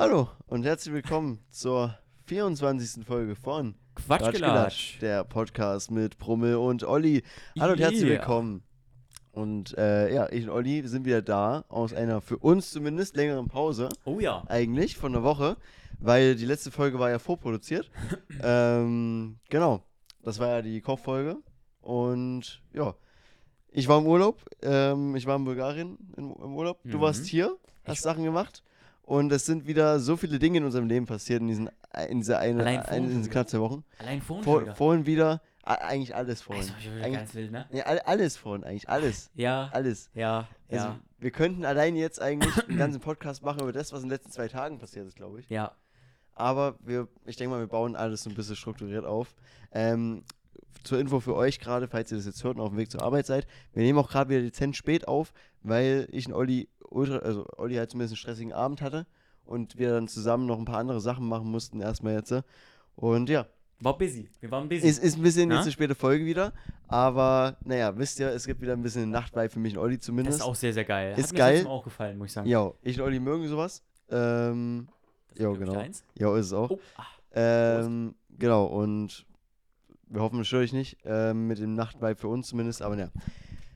Hallo und herzlich willkommen zur 24. Folge von Quatschgelatsch. der Podcast mit Brummel und Olli. Hallo und herzlich willkommen. Und äh, ja, ich und Olli sind wieder da aus einer für uns zumindest längeren Pause, Oh ja. eigentlich von einer Woche, weil die letzte Folge war ja vorproduziert. ähm, genau, das war ja die Kochfolge und ja, ich war im Urlaub, ähm, ich war in Bulgarien im, im Urlaub, du Mhm. warst hier, hast Ich- Sachen gemacht und es sind wieder so viele Dinge in unserem Leben passiert in diesen in dieser eine, Allein ein, vorhin in diesen knapp zwei Wochen. Allein vorhin Vor, wieder. vorhin wieder, eigentlich alles vorhin. Also, Eigentlich, ganz wild, ne? all, alles vorhin, eigentlich alles, Ja, alles. ja, Also, ja, wir könnten allein jetzt eigentlich einen ganzen Podcast machen über das, was in den letzten zwei Tagen passiert ist, glaube ich. ja. Aber wir, ich denke mal, wir bauen alles so ein bisschen strukturiert auf. Ähm, zur Info für euch gerade, falls ihr das jetzt hört und auf dem Weg zur Arbeit seid, wir nehmen auch gerade wieder dezent spät auf, weil ich und Olli ultra, also Olli halt zumindest einen stressigen Abend hatte und wir dann zusammen noch ein paar andere Sachen machen mussten, erstmal jetzt. Und ja, War busy. Wir waren busy. ist, ist ein bisschen Na? jetzt eine späte Folge wieder, aber naja, wisst ihr, es gibt wieder ein bisschen Nachtweib für mich und Olli das zumindest. ist auch sehr, sehr geil. Ist Hat mir geil. trotzdem auch gefallen, muss ich sagen. Ja, ich und Olli mögen sowas. Ähm, Das ich, genau. ja, ist es auch. Oh, ah, Ähm, genau, und wir hoffen, es stört euch nicht, ähm, mit dem Nachtvibe für uns zumindest, aber ja.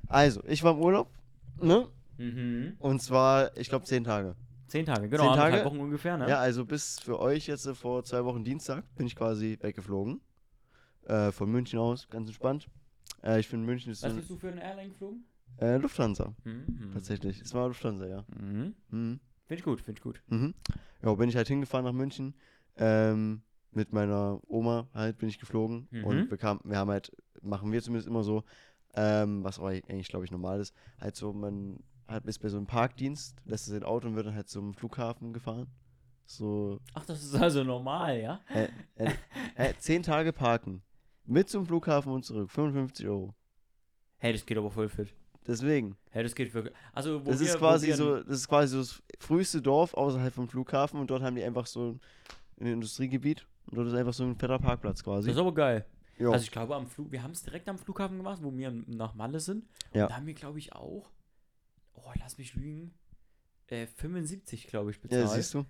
Also, ich war im Urlaub, ne? Mhm. Und zwar, ich glaube, zehn Tage. Zehn Tage, genau. Zehn Tage? Wochen ungefähr, ne? Ja, also bis für euch jetzt äh, vor zwei Wochen Dienstag bin ich quasi weggeflogen. Äh, von München aus, ganz entspannt. Äh, ich finde, München ist Was bist du für eine Airline geflogen? äh, Lufthansa, Mhm. tatsächlich. Es war Lufthansa, ja. Mhm. Mhm. Finde ich gut, finde ich gut. Mhm. Ja, bin ich halt hingefahren nach München. Ähm, mit meiner Oma halt bin ich geflogen. Mhm. Und wir, kamen, wir haben halt, machen wir zumindest immer so, ähm, was auch eigentlich, glaube ich, normal ist, halt so, man hat ist bei so einem Parkdienst, lässt sein Auto und wird dann halt zum Flughafen gefahren. So, Ach, das ist also normal, ja? äh, äh, äh, zehn Tage parken. Mit zum Flughafen und zurück. 55 Euro. Hey, das geht aber voll fit. Deswegen. Hey, das geht wirklich. Also, wo Das wir, ist quasi wir- so, das ist quasi so das früheste Dorf außerhalb vom Flughafen und dort haben die einfach so ein Industriegebiet und dort ist einfach so ein fetter Parkplatz quasi. Das ist aber geil. Jo. Also ich glaube am Flug, wir haben es direkt am Flughafen gemacht, wo wir nach Malle sind. Ja. Und da haben wir, glaube ich, auch, oh, lass mich lügen, äh, 75, glaube ich, ja, bezahlt. siehst du?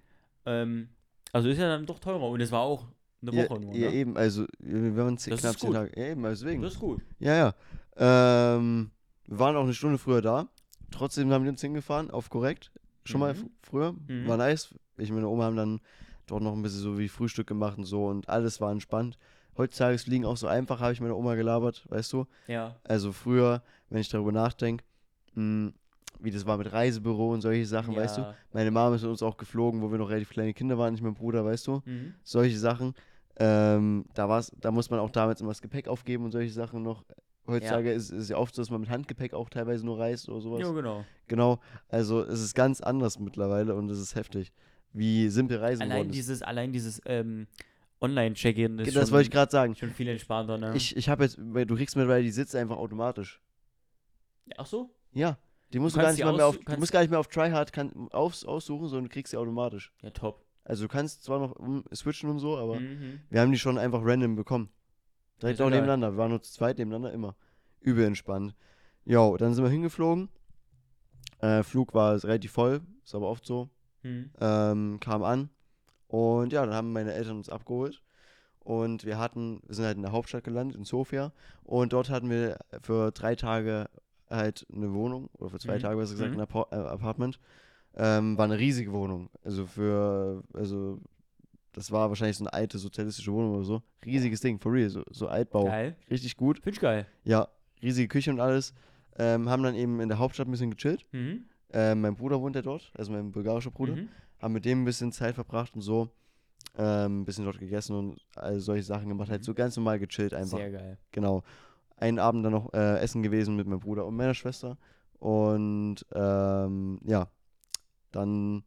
ähm, also ist ja dann doch teurer und es war auch eine Ja, Woche nur, ja, ne? eben, also wir waren zehn, Das knapp ist zehn. Tage. Ja, eben, also deswegen. Das ist gut. Ja, ja. Ähm, wir waren auch eine Stunde früher da. Trotzdem haben wir uns hingefahren, auf korrekt. Schon mal Mhm. f- früher. Mhm. War nice. Ich und meine Oma haben dann dort noch ein bisschen so wie Frühstück gemacht und so und alles war entspannt. Heutzutage ist Fliegen auch so einfach, habe ich meine Oma gelabert, weißt du? Ja. Also früher, wenn ich darüber nachdenke, wie das war mit Reisebüro und solche Sachen, weißt du? Ja. Meine Mama ist mit uns auch geflogen, wo wir noch relativ kleine Kinder waren, nicht mein Bruder, weißt du? Mhm. Solche Sachen. Ähm, da war's, da muss man auch damals immer das Gepäck aufgeben und solche Sachen noch. Heutzutage ist ist es ja oft so, dass man mit Handgepäck auch teilweise nur reist oder sowas. Ja, genau. Genau. Also es ist ganz anders mittlerweile und es ist heftig, wie simpel Reisen Allein geworden ist. dieses, allein dieses ähm, Online-Check-In ist Das schon, wollte ich gerade sagen. schon viel entspannter, ne? Ich, ich habe jetzt, weil du kriegst mittlerweile die Sitze einfach automatisch. Ach so? Ja. Die musst du, kannst gar nicht mal mehr auf, du musst gar nicht mehr auf Tryhard kann, aus, aussuchen, sondern du kriegst sie automatisch. Ja, top. Also du kannst zwar noch switchen und so, aber Mhm. wir haben die schon einfach random bekommen. Direkt auch geil. nebeneinander. Wir waren nur zu zweit nebeneinander immer. Übel entspannt. Jo, dann sind wir hingeflogen. Äh, Flug war relativ voll, ist aber oft so. Mhm. Ähm, kam an. Und ja, dann haben meine Eltern uns abgeholt. Und wir hatten, wir sind halt in der Hauptstadt gelandet, in Sofia. Und dort hatten wir für drei Tage halt eine Wohnung, oder für zwei Mhm. Tage besser gesagt, Mhm. ein Appa äh, Apartment. Ähm, war eine riesige Wohnung. Also für, also das war wahrscheinlich so eine alte sozialistische Wohnung oder so. Riesiges Ding, for real, so, so Altbau. Geil. Richtig gut. Finde ich geil. Ja, riesige Küche und alles. Ähm, haben dann eben in der Hauptstadt ein bisschen gechillt. Mhm. Ähm, mein Bruder wohnt ja dort, also mein bulgarischer Bruder Mhm. haben mit dem ein bisschen Zeit verbracht und so. Ähm, ein bisschen dort gegessen und all solche Sachen gemacht. Halt Mhm. so ganz normal gechillt einfach. Sehr geil. Genau. Einen Abend dann noch äh, essen gewesen mit meinem Bruder und meiner Schwester. Und ähm, ja, dann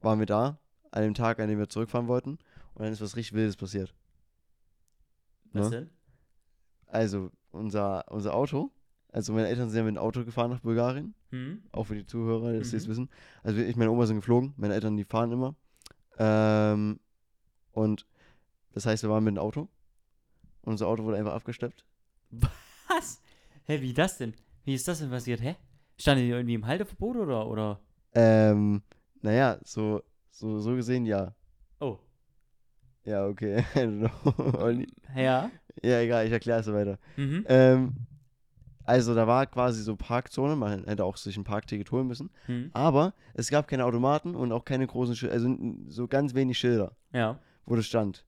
waren wir da, an dem Tag, an dem wir zurückfahren wollten. Und dann ist was richtig Wildes passiert. Was Ne? denn? Also, unser, unser Auto, also meine Eltern sind ja mit dem Auto gefahren nach Bulgarien. Mhm. Auch für die Zuhörer, dass sie es Mhm. wissen. Also ich, meine Oma sind geflogen, meine Eltern, die fahren immer. Ähm, und das heißt, wir waren mit dem Auto. Und unser Auto wurde einfach abgesteppt. Was? Hä, wie das denn? Wie ist das denn passiert? Hä? Stand ihr irgendwie im Halteverbot oder? oder? Ähm, naja, so, So, so gesehen, ja. Oh. Ja, okay. I don't know. Olli. Ja. ja, egal, ich erkläre es weiter. Mhm. Ähm, also da war quasi so Parkzone, man hätte auch sich ein Parkticket holen müssen. Mhm. Aber es gab keine Automaten und auch keine großen Schilder, also so ganz wenig Schilder, Ja. wo das stand.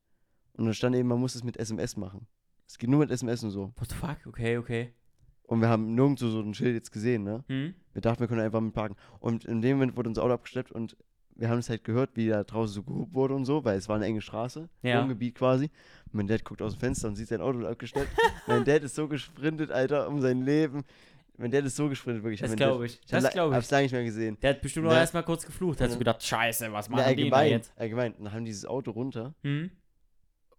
Und da stand eben, man muss es mit SMS machen. Es geht nur mit SMS und so. What the fuck? Okay, okay. Und wir haben nirgendwo so ein Schild jetzt gesehen, ne? Mhm. Wir dachten, wir können einfach mit parken. Und in dem Moment wurde unser Auto abgeschleppt und wir haben es halt gehört, wie da draußen so gehupt wurde und so, weil es war eine enge Straße, Ja. Wohngebiet quasi. Und mein Dad guckt aus dem Fenster und sieht sein Auto abgeschleppt. mein Dad ist so gesprintet, Alter, um sein Leben. Mein Dad ist so gesprintet, wirklich. Das glaube ich. Das glaube Hab's ich. lange nicht mehr gesehen. Der hat bestimmt noch Na- erstmal kurz geflucht. Hat Na- so gedacht, scheiße, was Na, machen die denn da allgemein, jetzt? allgemein. Dann haben die dieses Auto runter Mhm.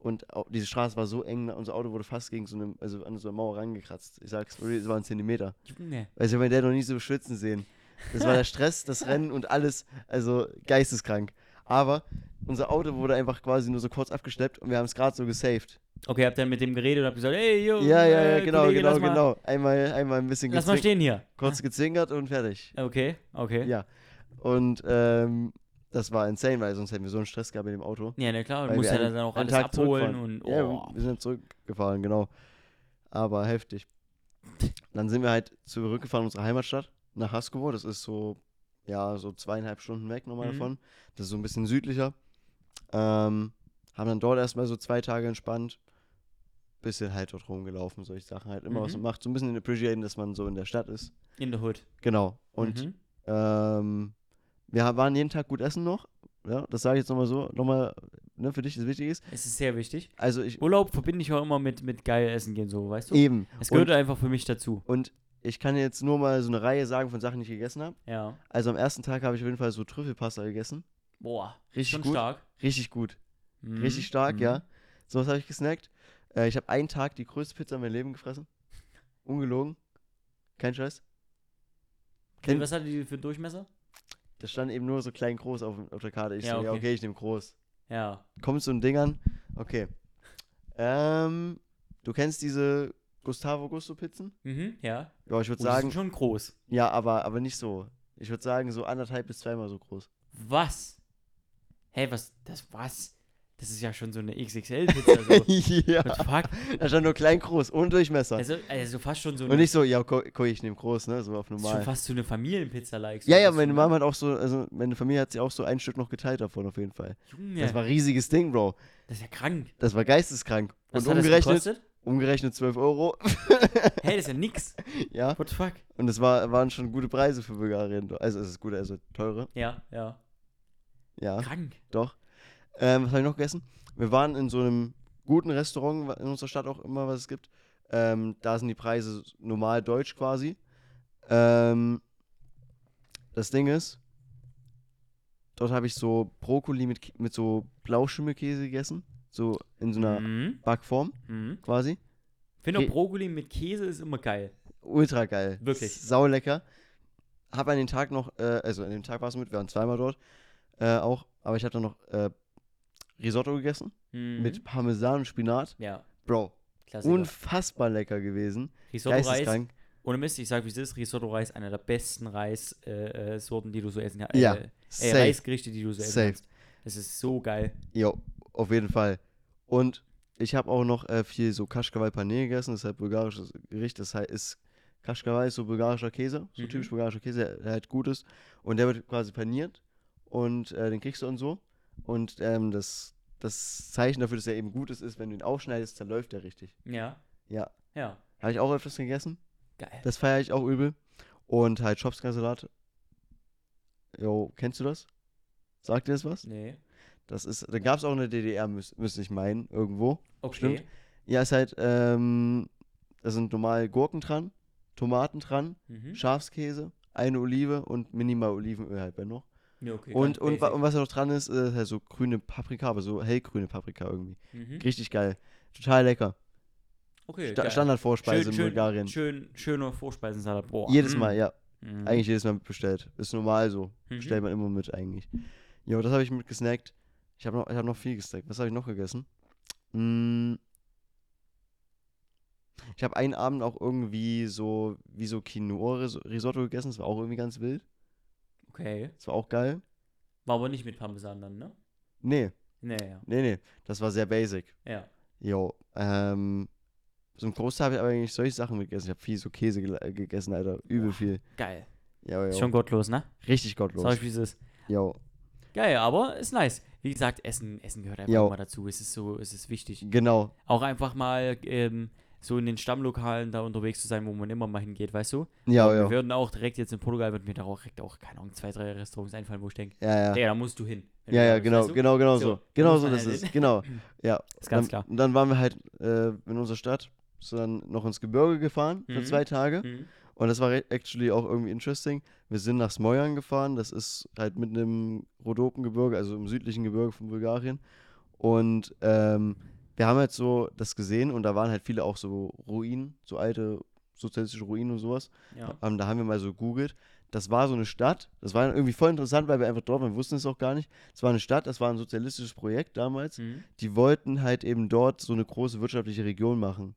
Und diese Straße war so eng, unser Auto wurde fast gegen so eine, also an so eine Mauer rangekratzt. Ich sag's, es waren Zentimeter. Junge. Weil ich habe meinen Dad noch nie so schwitzen sehen. Das war der Stress, das Rennen und alles, also geisteskrank. Aber unser Auto wurde einfach quasi nur so kurz abgeschleppt und wir haben es gerade so gesaved. Okay, habt dann mit dem geredet und habt gesagt, ey, jo, Ja, ja, ja, äh, genau, Kollege, genau, genau. Einmal, einmal ein bisschen Lass mal stehen hier. kurz gezwinkert und fertig. Okay, okay. Ja. Und ähm, das war insane, weil sonst hätten wir so einen Stress gehabt mit dem Auto. Ja, na klar, du musst ja einen- dann auch alles Tag abholen und Ja, oh. wir sind zurückgefahren, genau. Aber heftig. Dann sind wir halt zurückgefahren in unsere Heimatstadt, nach Haskovo. Das ist so, ja, so zweieinhalb Stunden weg nochmal Mhm. davon. Das ist so ein bisschen südlicher. Ähm, haben dann dort erstmal so zwei Tage entspannt. Bisschen halt dort rumgelaufen, solche Sachen halt immer was Mhm. man macht. So ein bisschen appreciaten, dass man so in der Stadt ist. in der Hood. Genau. Und mhm. ähm, wir waren jeden Tag gut essen noch. Ja, das sage ich jetzt nochmal so, nochmal, ne, für dich das wichtig ist. es ist sehr wichtig. Also ich, Urlaub verbinde ich auch immer mit, mit geil essen gehen, so, weißt du? eben. Es Und- gehört einfach für mich dazu. Und ich kann jetzt nur mal so eine Reihe sagen von Sachen, die ich gegessen habe. Ja. Also am ersten Tag habe ich auf jeden Fall so Trüffelpasta gegessen. Boah. Richtig Schon gut. stark. Richtig gut. Mhm. Richtig stark, mhm. ja. Sowas habe ich gesnackt. Äh, ich habe einen Tag die größte Pizza in meinem Leben gefressen. Ungelogen. Kein Scheiß. Kennt- was hatte die für einen Durchmesser? Das stand eben nur so klein groß auf, auf der Karte. Ich Ja, so, ja, okay. okay, ich nehme groß. Ja. Kommt so ein Ding an. Okay. Ähm, du kennst diese Gustavo Gusto Pizzen? Mhm, ja. Ja, ich würde Oh, die sagen, sind schon groß. ja, aber, aber nicht so. Ich würde sagen, so anderthalb bis zweimal so groß. Was? Hä, was? Das was? Das ist ja schon so eine XXL-Pizza. So. ja. Fuck? Da stand nur klein groß, ohne Durchmesser. Also, also fast schon so Und nicht so, ja, Ko, ich nehme groß, ne? So auf das ist schon normal. fast so eine Familienpizza-like. so Ja, ja, meine Mama hat auch so, also meine Familie hat sich auch so ein Stück noch geteilt davon, auf jeden Fall. Junge, Das war ein riesiges Ding, Bro. das ist ja krank. Das war geisteskrank. Was Und hat das umgerechnet, gekostet? umgerechnet 12 Euro. Hey, das ist ja nix. ja. What the fuck? Und es war, waren schon gute Preise für Bulgarien. Also es ist gut, also teure. Ja, ja. Ja, Krank. doch. Ähm, was habe ich noch gegessen? Wir waren in so einem guten Restaurant in unserer Stadt auch immer, was es gibt. Ähm, da sind die Preise normal deutsch quasi. Ähm, das Ding ist, dort habe ich so Brokkoli mit, mit so Blauschimmelkäse gegessen. So in so einer Mhm. Backform Mhm. quasi. Ich finde auch Brokkoli mit Käse ist immer geil. Ultra geil. Wirklich. Sau lecker. Hab an den Tag noch, äh, also an dem Tag war es mit, wir waren zweimal dort äh, auch, aber ich habe dann noch äh, Risotto gegessen Mhm. mit Parmesan und Spinat. Ja, Bro, Klassiker. unfassbar lecker gewesen. Risotto-Reis. Ohne Mist, ich sag wie es ist, Risotto-Reis, einer der besten Reissorten, äh, äh, die du so essen kannst. Ja, Äh, äh, safe. Reisgerichte, die du so essen Safe. kannst. Das ist so geil. Jo, auf jeden Fall. Und ich habe auch noch äh, viel so Kashkawai Paneer gegessen, das ist halt bulgarisches Gericht, das heißt, ist Kashkawai ist so bulgarischer Käse, so Mhm. typisch bulgarischer Käse, der halt gut ist. Und der wird quasi paniert und äh, den kriegst du und so. Und ähm, das, das Zeichen dafür, dass er eben gut ist, ist, wenn du ihn aufschneidest, zerläuft er richtig. Ja. Ja. Ja. Habe ich auch öfters gegessen. Geil. Das feiere ich auch übel. Und halt Schopska-Salat. Jo, kennst du das? Sagt dir das was? Nee. Das ist, da gab es auch in der DDR, müß, müsste ich meinen, irgendwo. Okay. Stimmt. Ja, ist halt, ähm, da sind normal Gurken dran, Tomaten dran, Mhm. Schafskäse, eine Olive und minimal Olivenöl halt bei noch. Ja, okay. und, und, wa- und was da noch dran ist, ist halt so grüne Paprika, aber so hellgrüne Paprika irgendwie. Mhm. Richtig geil. Total lecker. Okay. Sta geil. Standardvorspeise schön, in schön, Bulgarien. Schön, schöner Vorspeisensalat. Boah. Jedes. Mal, ja. Mhm. Eigentlich jedes Mal bestellt. Ist normal so. Mhm. Bestellt man immer mit eigentlich. Jo, das habe ich mit gesnackt. Ich habe noch, ich hab noch viel gesnackt. Was habe ich noch gegessen? Mm. Ich habe einen Abend auch irgendwie so, wie so Quinoa-Risotto gegessen. Das war auch irgendwie ganz wild. Okay. Das war auch geil. War aber nicht mit Parmesan dann, ne? Nee, Nee, ja. nee, nee. Das war sehr basic. Ja. Jo, ähm, so ein Großteil habe ich aber eigentlich solche Sachen gegessen. Ich habe viel so Käse gel- äh, gegessen, Alter. Übel Boah. viel. Geil. Jo, Ist jo. schon gottlos, ne? Richtig gottlos. Sag ich, wie es ist. Jo, Geil, aber ist nice. Wie gesagt, Essen, Essen gehört einfach Jo. mal dazu. Es ist so, es ist wichtig. genau. Auch einfach mal ähm, so in den Stammlokalen da unterwegs zu sein, wo man immer mal hingeht, weißt du? Ja, Wir ja. würden auch direkt jetzt in Portugal, würden mir da auch direkt auch, keine Ahnung, zwei, drei Restaurants einfallen, wo ich denke, Ja, ja. Digga, da musst du hin. Ja, ja, genau, weißt du? genau, genau So, so. Genau so das halt ist. hin. Genau. Ja. Ist ganz dann, klar. Und dann waren wir halt äh, in unserer Stadt, so dann noch ins Gebirge gefahren für Mhm. zwei Tage. Mhm. Und das war actually auch irgendwie interesting. Wir sind nach Smoyan gefahren, das ist halt mitten im Rhodopengebirge, also im südlichen Gebirge von Bulgarien. Und ähm, wir haben halt so das gesehen und da waren halt viele auch so Ruinen, so alte sozialistische Ruinen und sowas. Ja. Ähm, da haben wir mal so googelt. Das war so eine Stadt, das war irgendwie voll interessant, weil wir einfach dort waren, wir wussten es auch gar nicht. Es war eine Stadt, das war ein sozialistisches Projekt damals. Mhm. Die wollten halt eben dort so eine große wirtschaftliche Region machen.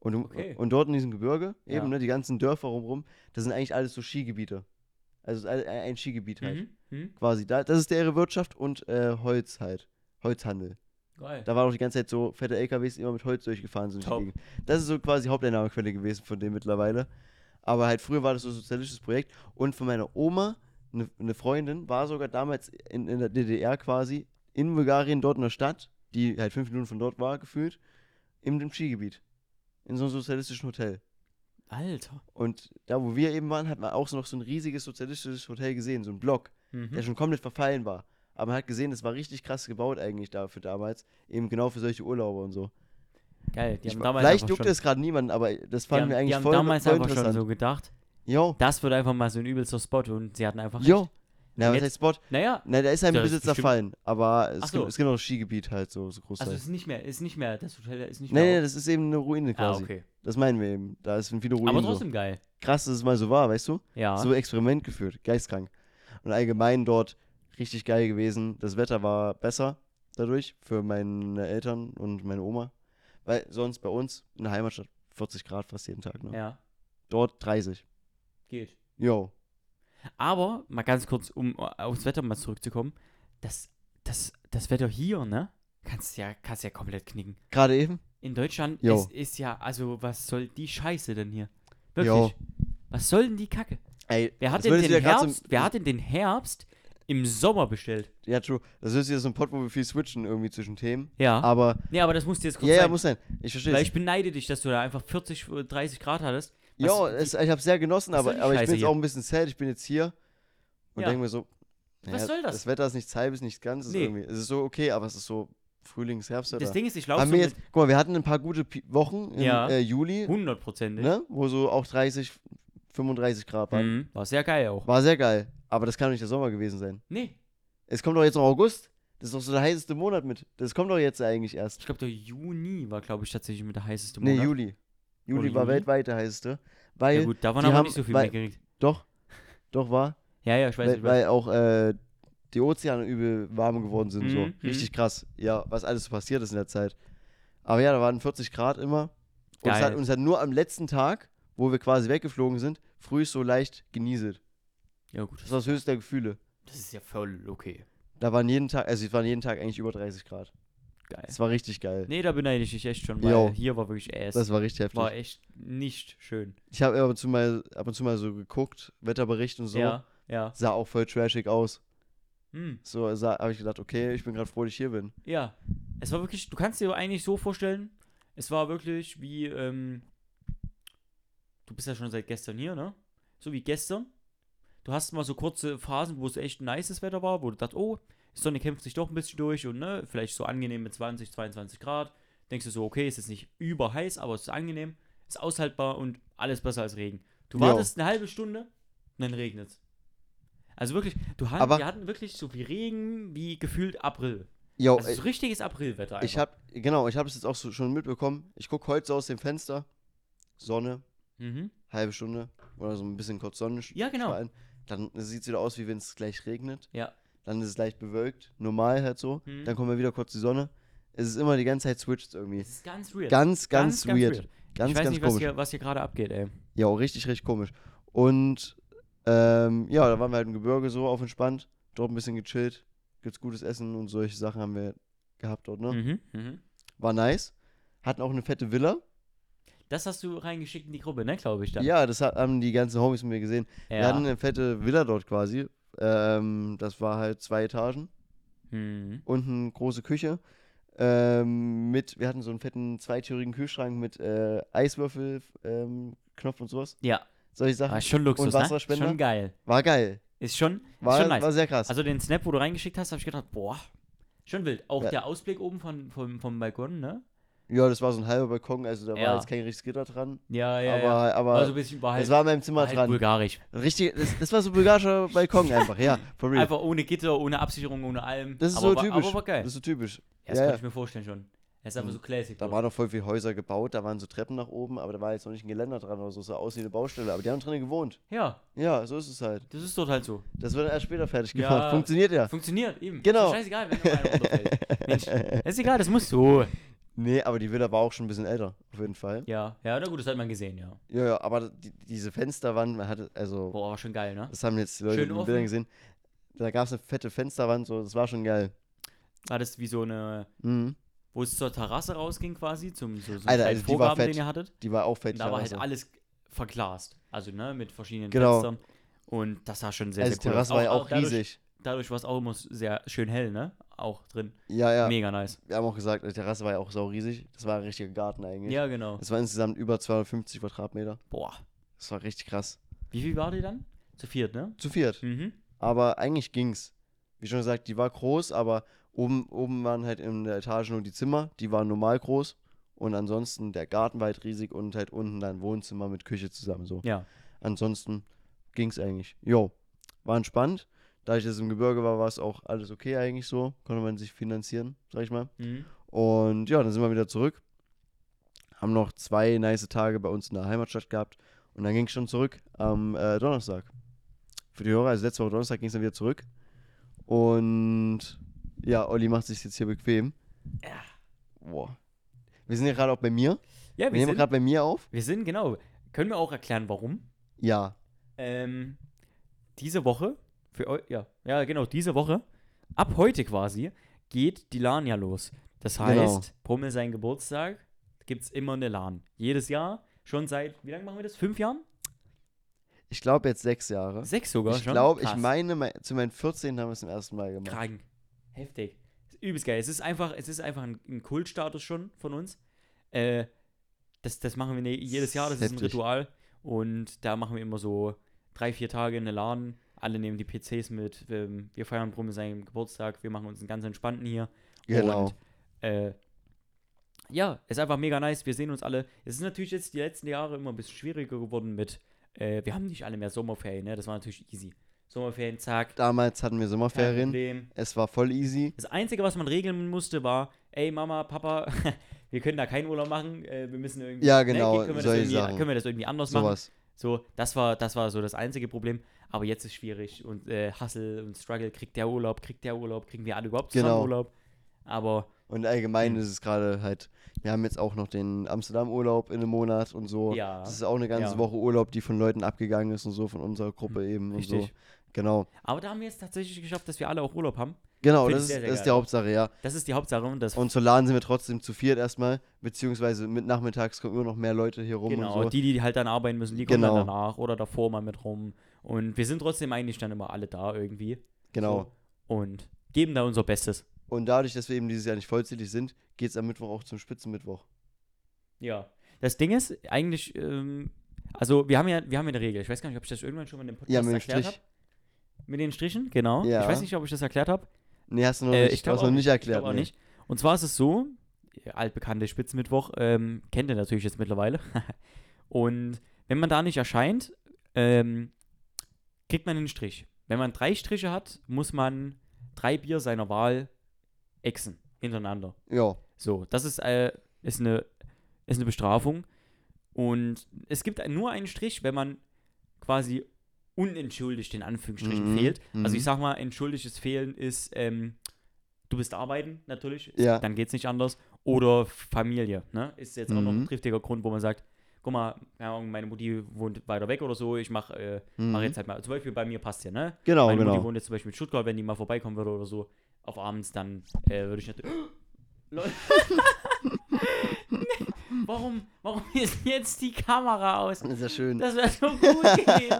Und, Okay. und dort in diesem Gebirge, Ja. eben, ne, die ganzen Dörfer rumrum, das sind eigentlich alles so Skigebiete. Also ein Skigebiet halt, Mhm. Mhm. quasi. Da, das ist deren Wirtschaft und äh, Holz halt. Holzhandel. Geil. Da waren auch die ganze Zeit so fette LKWs, die immer mit Holz durchgefahren sind. Top. die. Das ist so quasi Haupteinnahmequelle gewesen von dem mittlerweile. Aber halt früher war das so ein sozialistisches Projekt. Und von meiner Oma, eine eine Freundin, war sogar damals in, in der DDR quasi, in Bulgarien, dort in der Stadt, die halt fünf Minuten von dort war, gefühlt, in dem Skigebiet. In so einem sozialistischen Hotel. Alter. Und da, wo wir eben waren, hat man auch so noch so ein riesiges sozialistisches Hotel gesehen, so ein Block, Mhm. der schon komplett verfallen war. Aber man hat gesehen, das war richtig krass gebaut eigentlich dafür damals. Eben genau für solche Urlaube und so. Geil. Die Ich, haben damals vielleicht juckt es gerade niemanden, aber das fanden haben, wir eigentlich die haben voll, damals voll einfach schon so gedacht, Jo, das wird einfach mal so ein übelster Spot und sie hatten einfach jo. recht. Na, was Jetzt- heißt Spot? Naja, Na, der ist halt Ja, im das ist Besitz bestimmt- zerfallen, aber es, so. gibt, es gibt noch das Skigebiet halt so, so groß. also halt. ist nicht mehr, ist nicht mehr, das Hotel ist nicht Nee, nee, mehr. das ist eben eine Ruine ah, quasi. okay. Das meinen wir eben. Da sind viele Ruinen. Aber so. trotzdem geil. Krass, dass es mal so war, weißt du? Ja. So Experiment geführt, geistkrank. Und allgemein dort richtig geil gewesen. Das Wetter war besser dadurch für meine Eltern und meine Oma. Weil sonst bei uns in der Heimatstadt 40 Grad fast jeden Tag. Ne? ja. Dort 30. Geht. Jo. Aber, mal ganz kurz, um aufs Wetter mal zurückzukommen, das, das, das Wetter hier, ne? Kannst ja, kannst ja komplett knicken. Gerade eben? In Deutschland Jo. ist, ist ja, also was soll die Scheiße denn hier? Wirklich. Jo. Was soll denn die Kacke? Ey, Wer hat denn den Herbst, wer hat denn den Herbst im Sommer bestellt? Ja, true. Das ist jetzt so ein Pod, wo wir viel switchen irgendwie zwischen Themen. Ja. Aber, nee, aber das musst du jetzt kurz ja, ja, sein. muss sein. Ich verstehe weil ich beneide dich, dass du da einfach 40, 30 Grad hattest. Es, ich habe sehr genossen, aber, aber ich bin jetzt auch ein bisschen sad. Ich bin jetzt hier und Ja. denke mir so, Was soll das? Das Wetter ist nicht halb, ist nicht ganz. Es, Nee. ist irgendwie, es ist so okay, aber es ist so Frühlings-, Herbstwetter. Das Ding ist, ich laufe Haben so jetzt, guck mal, wir hatten ein paar gute Pi Wochen im Ja. äh, Juli, hundertprozentig. ne, wo so auch 30, 35 Grad waren. Mhm. War sehr geil auch. War sehr geil, aber das kann doch nicht der Sommer gewesen sein. Nee, Es kommt doch jetzt noch August. Das ist doch so der heißeste Monat mit. Das kommt doch jetzt eigentlich erst. ich glaube, der Juni war, glaube ich, tatsächlich mit der heißeste Nee, Monat. Juli. Juli Oder war Juli? weltweit der heißeste. Weil, Ja gut, davon die haben wir haben- nicht so viel weil- mitgekriegt. doch, doch war. Ja, ja, ich weiß Weil, nicht. was- weil auch äh, die Ozeane übel warm geworden sind. so. Mhm, Richtig krass. Ja, was alles so passiert ist in der Zeit. Aber ja, da waren 40 Grad immer. Und es, hat, und es hat nur am letzten Tag, wo wir quasi weggeflogen sind, früh so leicht genieselt. Ja gut, Das war das höchste der Gefühle. das ist ja voll okay. Da waren jeden Tag, also es waren jeden Tag eigentlich über 30 Grad. Geil. Das war richtig geil. Nee, da beneide ich dich echt schon, weil Jo. hier war wirklich Ass. Das war richtig heftig. war echt nicht schön. Ich habe ab und zu mal ab und zu mal so geguckt, Wetterbericht und so. Ja, ja. Sah auch voll trashig aus. Hm. So habe ich gedacht, okay, ich bin gerade froh, dass ich hier bin. Ja. Es war wirklich, du kannst dir eigentlich so vorstellen, es war wirklich wie, ähm, du bist ja schon seit gestern hier, ne? So wie gestern. Du hast mal so kurze Phasen, wo es echt nices Wetter war, wo du dachtest, oh, die Sonne kämpft sich doch ein bisschen durch und ne, vielleicht so angenehm mit 20, 22 Grad. Denkst du so, okay, es ist nicht überheiß, aber es ist angenehm, ist aushaltbar und alles besser als Regen. Du Jo. wartest eine halbe Stunde und dann regnet Also wirklich, du hat, Aber- wir hatten wirklich so wie Regen, wie gefühlt April. Jo, Also so richtiges Aprilwetter einfach. ich habe genau, ich habe es jetzt auch so schon mitbekommen. Ich gucke heute so aus dem Fenster, Sonne, Mhm. halbe Stunde oder so ein bisschen kurz Sonne. Ja, genau. strahlen. Dann sieht es wieder aus, wie wenn es gleich regnet. Ja. Dann ist es leicht bewölkt, normal halt so. Mhm. Dann kommt mal wieder kurz die Sonne. Es ist immer die ganze Zeit switcht irgendwie. Das ist ganz weird. Ganz, ganz, weird. Ganz, ich weiß ganz nicht, was komisch. hier, was hier gerade abgeht, ey. Ja, richtig, richtig komisch. Und ähm, ja, da waren wir halt im Gebirge so auf entspannt. dort ein bisschen gechillt. Gibt's gutes Essen und solche Sachen haben wir gehabt dort, ne? Mhm. Mhm. War nice. Hatten auch eine fette Villa. Das hast du reingeschickt in die Gruppe, ne, glaube ich. Dann. Ja, das hat, haben die ganzen Homies mit mir gesehen. Wir ja. hatten eine fette Villa dort quasi. Ähm, das war halt zwei Etagen. Mhm. Unten große Küche. Ähm, mit, wir hatten so einen fetten zweitürigen Kühlschrank mit äh, Eiswürfel, ähm, Knopf und sowas. Ja, Solche Sachen. war schon Luxus, Und ne? Wasserspender? Schon geil. War geil. Ist schon, War, ist schon nice. war sehr krass. Also den Snap, wo du reingeschickt hast, habe ich gedacht, boah, schon wild. Auch Ja. der Ausblick oben von, vom, vom Balkon, ne? Ja, das war so ein halber Balkon, also da Ja. war jetzt kein richtiges Gitter dran. Ja, ja, aber ja. aber War so ein bisschen, war halt, es war in meinem Zimmer halt dran. bulgarisch. Richtig, das, das war so ein bulgarischer Balkon einfach, ja, for real. Einfach ohne Gitter, ohne Absicherung, ohne allem. das ist aber so war, typisch. Aber war geil. Das ist so typisch. ja, das ja, kann ich mir vorstellen schon. Das ist einfach Mhm. so classic. Da so. waren noch voll viele Häuser gebaut, da waren so Treppen nach oben, aber da war jetzt noch nicht ein Geländer dran oder so, sah aus wie eine Baustelle, aber die haben drinnen gewohnt. Ja, Ja, so ist es halt. das ist dort halt so. Das wird erst später fertig Ja. gemacht. Funktioniert ja. Funktioniert, eben. Genau. Ist scheißegal, wenn noch einer runterfällt. Mensch, ist egal, das muss so. Nee, aber die Villa war auch schon ein bisschen älter, auf jeden Fall. Ja, ja, na gut, das hat man gesehen, ja. Ja, ja, aber die, diese Fensterwand, man hatte, also, Boah, war schon geil, ne? das haben jetzt die Leute Schön in den. Bildern gesehen. Da gab es eine fette Fensterwand, so, das war schon geil. War das wie so eine, Mhm. wo es zur Terrasse rausging quasi, zum so, so Alter, also die war fett. den ihr hattet? Die war auch Und fett. da war halt alles verglast. Also, ne, mit verschiedenen Genau. Fenstern. Und das sah schon sehr, Also die sehr cool aus. Terrasse war ja auch dadurch, riesig. Dadurch war es auch immer sehr schön hell, ne? Auch drin. Ja, ja. Mega nice. Wir haben auch gesagt, die Terrasse war ja auch sau riesig. Das war ein richtiger Garten eigentlich. Ja, genau. Das war insgesamt über 250 Quadratmeter. Boah. Das war richtig krass. Wie viel war die dann? Zu viert, ne? Zu viert. Mhm. Aber eigentlich ging's. Wie schon gesagt, die war groß, aber oben, oben waren halt in der Etage nur die Zimmer, die waren normal groß. Und ansonsten der Garten war halt riesig und halt unten dann Wohnzimmer mit Küche zusammen so. Ja. Ansonsten ging's eigentlich. Jo, war entspannt. Da ich jetzt im Gebirge war, war es auch alles okay eigentlich so. Konnte man sich finanzieren, sag ich mal. Mhm. Und ja, dann sind wir wieder zurück. Haben noch zwei nice Tage bei uns in der Heimatstadt gehabt. Und dann ging es schon zurück am äh, Donnerstag. Für die Hörer, also letzte Woche Donnerstag ging es dann wieder zurück. Und ja, Olli macht sich jetzt hier bequem. Ja. Boah. Wir sind ja gerade auch bei mir. Ja, Wir wir nehmen gerade bei mir auf. wir sind, genau. Können wir auch erklären, warum? Ja. Ähm, diese Woche, für ja, ja, genau, diese Woche, ab heute quasi, geht die LAN ja los. Das heißt, Genau. Brummel sein Geburtstag, gibt es immer eine LAN. Jedes Jahr, schon seit, wie lange machen wir das? Fünf Jahren? Ich glaube jetzt sechs Jahre. Sechs sogar Ich schon? glaube, ich Krass. meine, mein, zu meinem 14. haben wir es zum ersten Mal gemacht. Krank. Heftig. Übelst geil. Es ist einfach, es ist einfach ein, ein Kultstatus schon von uns. Äh, das, das machen wir ne, jedes Jahr, das ist ein Heftig. Ritual. Und da machen wir immer so drei, vier Tage in der Laden. Alle nehmen die PCs mit. Wir, wir feiern Brummel seinen Geburtstag. Wir machen uns einen ganz entspannten hier. Genau. Und, äh, ja, ist einfach mega nice. Wir sehen uns alle. Es ist natürlich jetzt die letzten Jahre immer ein bisschen schwieriger geworden mit, äh, wir haben nicht alle mehr Sommerferien, ne? Das war natürlich easy. Sommerferien, zack. Damals hatten wir Sommerferien. Es war voll easy. Das Einzige, was man regeln musste, war, ey Mama, Papa, wir können da keinen Urlaub machen, äh, wir müssen irgendwie, Ja, genau, ne, können, wir irgendwie, können wir das irgendwie anders machen. Sowas. So, das war, das war so das einzige Problem. Aber jetzt ist schwierig und äh, Hustle und Struggle, kriegt der Urlaub, kriegt der Urlaub, kriegen wir alle überhaupt zusammen Genau. Urlaub. Aber Und allgemein Hm. ist es gerade halt, wir haben jetzt auch noch den Amsterdam-Urlaub in einem Monat und so. ja, Das ist auch eine ganze ja. Woche Urlaub, die von Leuten abgegangen ist und so, von unserer Gruppe eben und so. Genau. Aber da haben wir es tatsächlich geschafft, dass wir alle auch Urlaub haben. Genau, Find das ist, sehr, sehr das ist die Hauptsache, ja. Das ist die Hauptsache und das Und zur Laden sind wir trotzdem zu viert erstmal, beziehungsweise mit nachmittags kommen immer noch mehr Leute hier rum Genau, und so. die, die halt dann arbeiten müssen, die kommen Genau. dann danach oder davor mal mit rum. Und wir sind trotzdem eigentlich dann immer alle da irgendwie. genau. So. Und geben da unser Bestes. Und dadurch, dass wir eben dieses Jahr nicht vollzählig sind, geht es am Mittwoch auch zum Spitzenmittwoch. Ja. Das Ding ist, eigentlich, ähm, also wir haben ja, wir haben ja eine Regel. Ich weiß gar nicht, ob ich das irgendwann schon mal in dem Podcast Ja, erklärt habe. Mit den Strichen, genau. Ja. Ich weiß nicht, ob ich das erklärt habe. Nee, hast du noch Äh, nicht, ich glaube hast noch nicht Ich erklärt. auch nee. nicht. Und zwar ist es so, altbekannte Spitzenmittwoch, ähm, kennt ihr natürlich jetzt mittlerweile. Und wenn man da nicht erscheint, ähm, kriegt man einen Strich. Wenn man drei Striche hat, muss man drei Bier seiner Wahl exen hintereinander. Ja, So, das ist, äh, ist, eine, ist eine Bestrafung. Und es gibt nur einen Strich, wenn man quasi unentschuldigt in Anführungsstrichen Mhm, fehlt. Also mhm. ich sag mal, entschuldigtes Fehlen ist, ähm, du bist arbeiten natürlich, Ja. dann geht's nicht anders. Oder Familie, ne? Ist jetzt auch noch ein Mhm. triftiger Grund, wo man sagt, guck mal, meine Mutti wohnt weiter weg oder so, ich mach, äh, mach Mhm. jetzt halt mal, zum Beispiel bei mir passt ja, ne? Genau, meine Mutti genau. wohnt jetzt zum Beispiel in Stuttgart, wenn die mal vorbeikommen würde oder so, auf abends, dann äh, würde ich natürlich. Warum, warum ist jetzt die Kamera aus? Das ist ja schön. Das wäre so gut gewesen.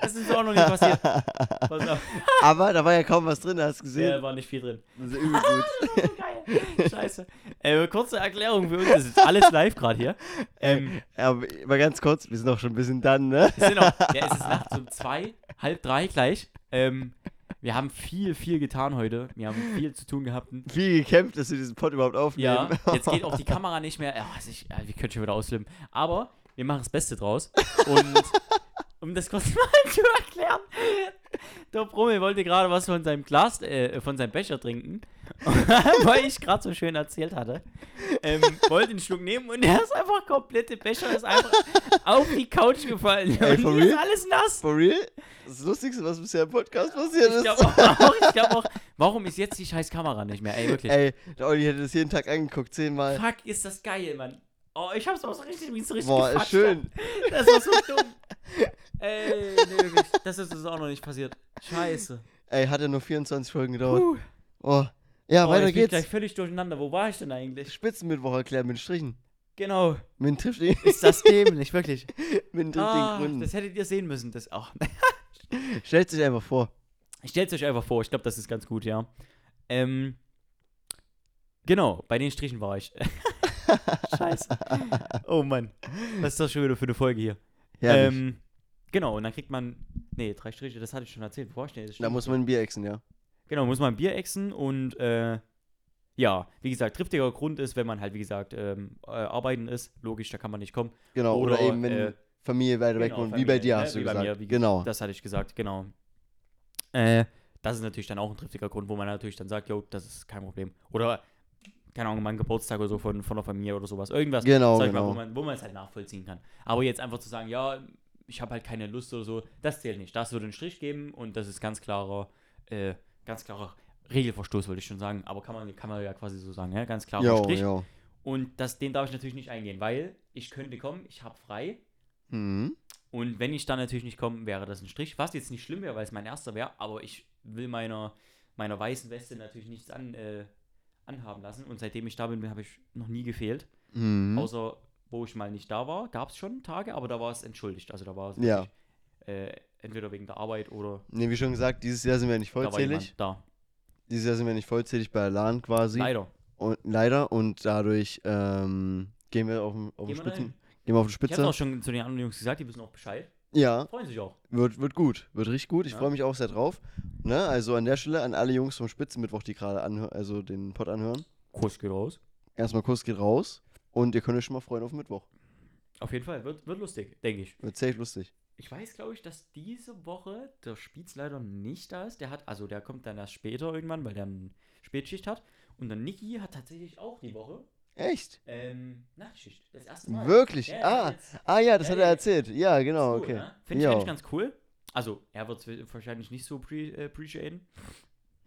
Das ist auch noch nicht passiert. Pass auf. Aber da war ja kaum was drin, hast du Ja, gesehen? war nicht viel drin. Das ist ja übel gut. so geil. Scheiße. Äh, kurze Erklärung für uns. Das ist alles live gerade hier. Ähm, Ja, aber mal ganz kurz, wir sind auch schon ein bisschen dann, ne? es, sind auch, ja, es ist nachts um zwei, halb drei gleich. Ähm, wir haben viel, viel getan heute. Wir haben viel zu tun gehabt. Viel gekämpft, dass wir diesen Pod überhaupt Ja, aufnehmen. jetzt geht auch die Kamera nicht mehr. Ja, also ich, ja, wir können schon wieder ausflippen. Aber wir machen das Beste draus. Und um das kurz mal zu erklären, der Brummel wollte gerade was von seinem Glas, äh, von seinem Becher trinken, weil ich gerade so schön erzählt hatte. Ähm, wollte einen Schluck nehmen und er ist einfach komplette Becher ist einfach auf die Couch gefallen. Ey, und for hier ist real? alles nass. For real? Das Lustigste, was bisher im Podcast passiert Ich ist. glaube auch, ich auch, warum ist jetzt die scheiß Kamera nicht mehr? Ey, wirklich. Ey, der Olli hätte das jeden Tag angeguckt, zehnmal. Fuck, ist das geil, Mann. Oh, ich hab's auch so richtig, wie so richtig Boah, ist schön. hab. Das war so dumm. Ey, nee, wirklich. Das ist uns auch noch nicht passiert. Scheiße. Ey, hat ja nur 24 Folgen gedauert. Puh. Oh. Ja, oh, weiter jetzt bin ich geht's. gleich völlig durcheinander. Wo war ich denn eigentlich? Spitzenmittwoch erklärt mit Strichen. Genau. Mit den triftigen, Ist das dämlich, wirklich. mit den triftigen Ah, Gründen. das hättet ihr sehen müssen. Das auch. Stellt sich einfach vor. Stellt euch einfach vor. Ich glaube, das ist ganz gut, ja. Ähm. Genau, bei den Strichen war ich. Scheiße. Oh Mann. Was ist das schon wieder für eine Folge hier? Herrlich. Ähm, genau, und dann kriegt man. Nee, drei Striche, das hatte ich schon erzählt. Das da muss man ein Bier exen, ja. Genau, muss man ein Bier exen und äh, ja, wie gesagt, triftiger Grund ist, wenn man halt, wie gesagt, ähm, äh, arbeiten ist. Logisch, da kann man nicht kommen. Genau. Oder, Oder, eben, wenn äh, Familie weiter weg genau, wohnt. Wie bei dir, ne? hast du Wie bei gesagt. mir, wie- genau. Das hatte ich gesagt, genau. Äh, das ist natürlich dann auch ein triftiger Grund, wo man natürlich dann sagt, jo, das ist kein Problem. Oder, keine Ahnung, mal ein Geburtstag oder so von, von der Familie oder sowas. Irgendwas, Genau, ich mal, genau. wo man wo man es halt nachvollziehen kann. Aber jetzt einfach zu sagen, ja, ich habe halt keine Lust oder so, das zählt nicht. Das würde einen Strich geben und das ist ganz klarer, äh, ganz klarer Regelverstoß, wollte ich schon sagen. Aber kann man, kann man ja quasi so sagen, ja? ganz klarer Jo, Strich. jo. Und das, den darf ich natürlich nicht eingehen, weil ich könnte kommen, ich habe frei. Mhm. Und wenn ich dann natürlich nicht komme, wäre das ein Strich. Was jetzt nicht schlimm wäre, weil es mein erster wäre, aber ich will meiner, meiner weißen Weste natürlich nichts an, äh, anhaben lassen. Und seitdem ich da bin, habe ich noch nie gefehlt. Mhm. Außer wo ich mal nicht da war, gab es schon Tage, aber da war es entschuldigt. Also da war es Ja. äh, entweder wegen der Arbeit oder Ne, wie schon gesagt, dieses Jahr sind wir nicht da vollzählig. jemand da. Dieses Jahr sind wir nicht vollzählig bei Alan quasi. Leider. Und, leider. Und dadurch ähm, gehen wir auf, den- auf Gehen Spitzen. Gehen wir auf die Ich habe auch schon zu den anderen Jungs gesagt, die wissen auch Bescheid. Ja, Freuen sich auch. wird, wird gut. Wird richtig gut. Ich Ja. freue mich auch sehr drauf. Ne? Also an der Stelle an alle Jungs vom Spitzenmittwoch, die gerade anhören, also den Pod anhören. Kurs geht raus. Erstmal Kuss geht raus. Und ihr könnt euch schon mal freuen auf Mittwoch. Auf jeden Fall. Wird, wird lustig, denke ich. Wird safe lustig. Ich weiß, glaube ich, dass diese Woche der Spitz leider nicht da ist. Der hat, also der kommt dann erst später irgendwann, weil der eine Spätschicht hat. Und der Niki hat tatsächlich auch die Woche Echt? ähm, Nachtschicht. Das erste Mal. Wirklich? Ja, ah, jetzt- ah ja, das Ja, hat er ja. erzählt. Ja, genau, cool, okay. ne? Finde ich eigentlich ganz cool. Also, er wird es wahrscheinlich nicht so pre äh, appreciaten.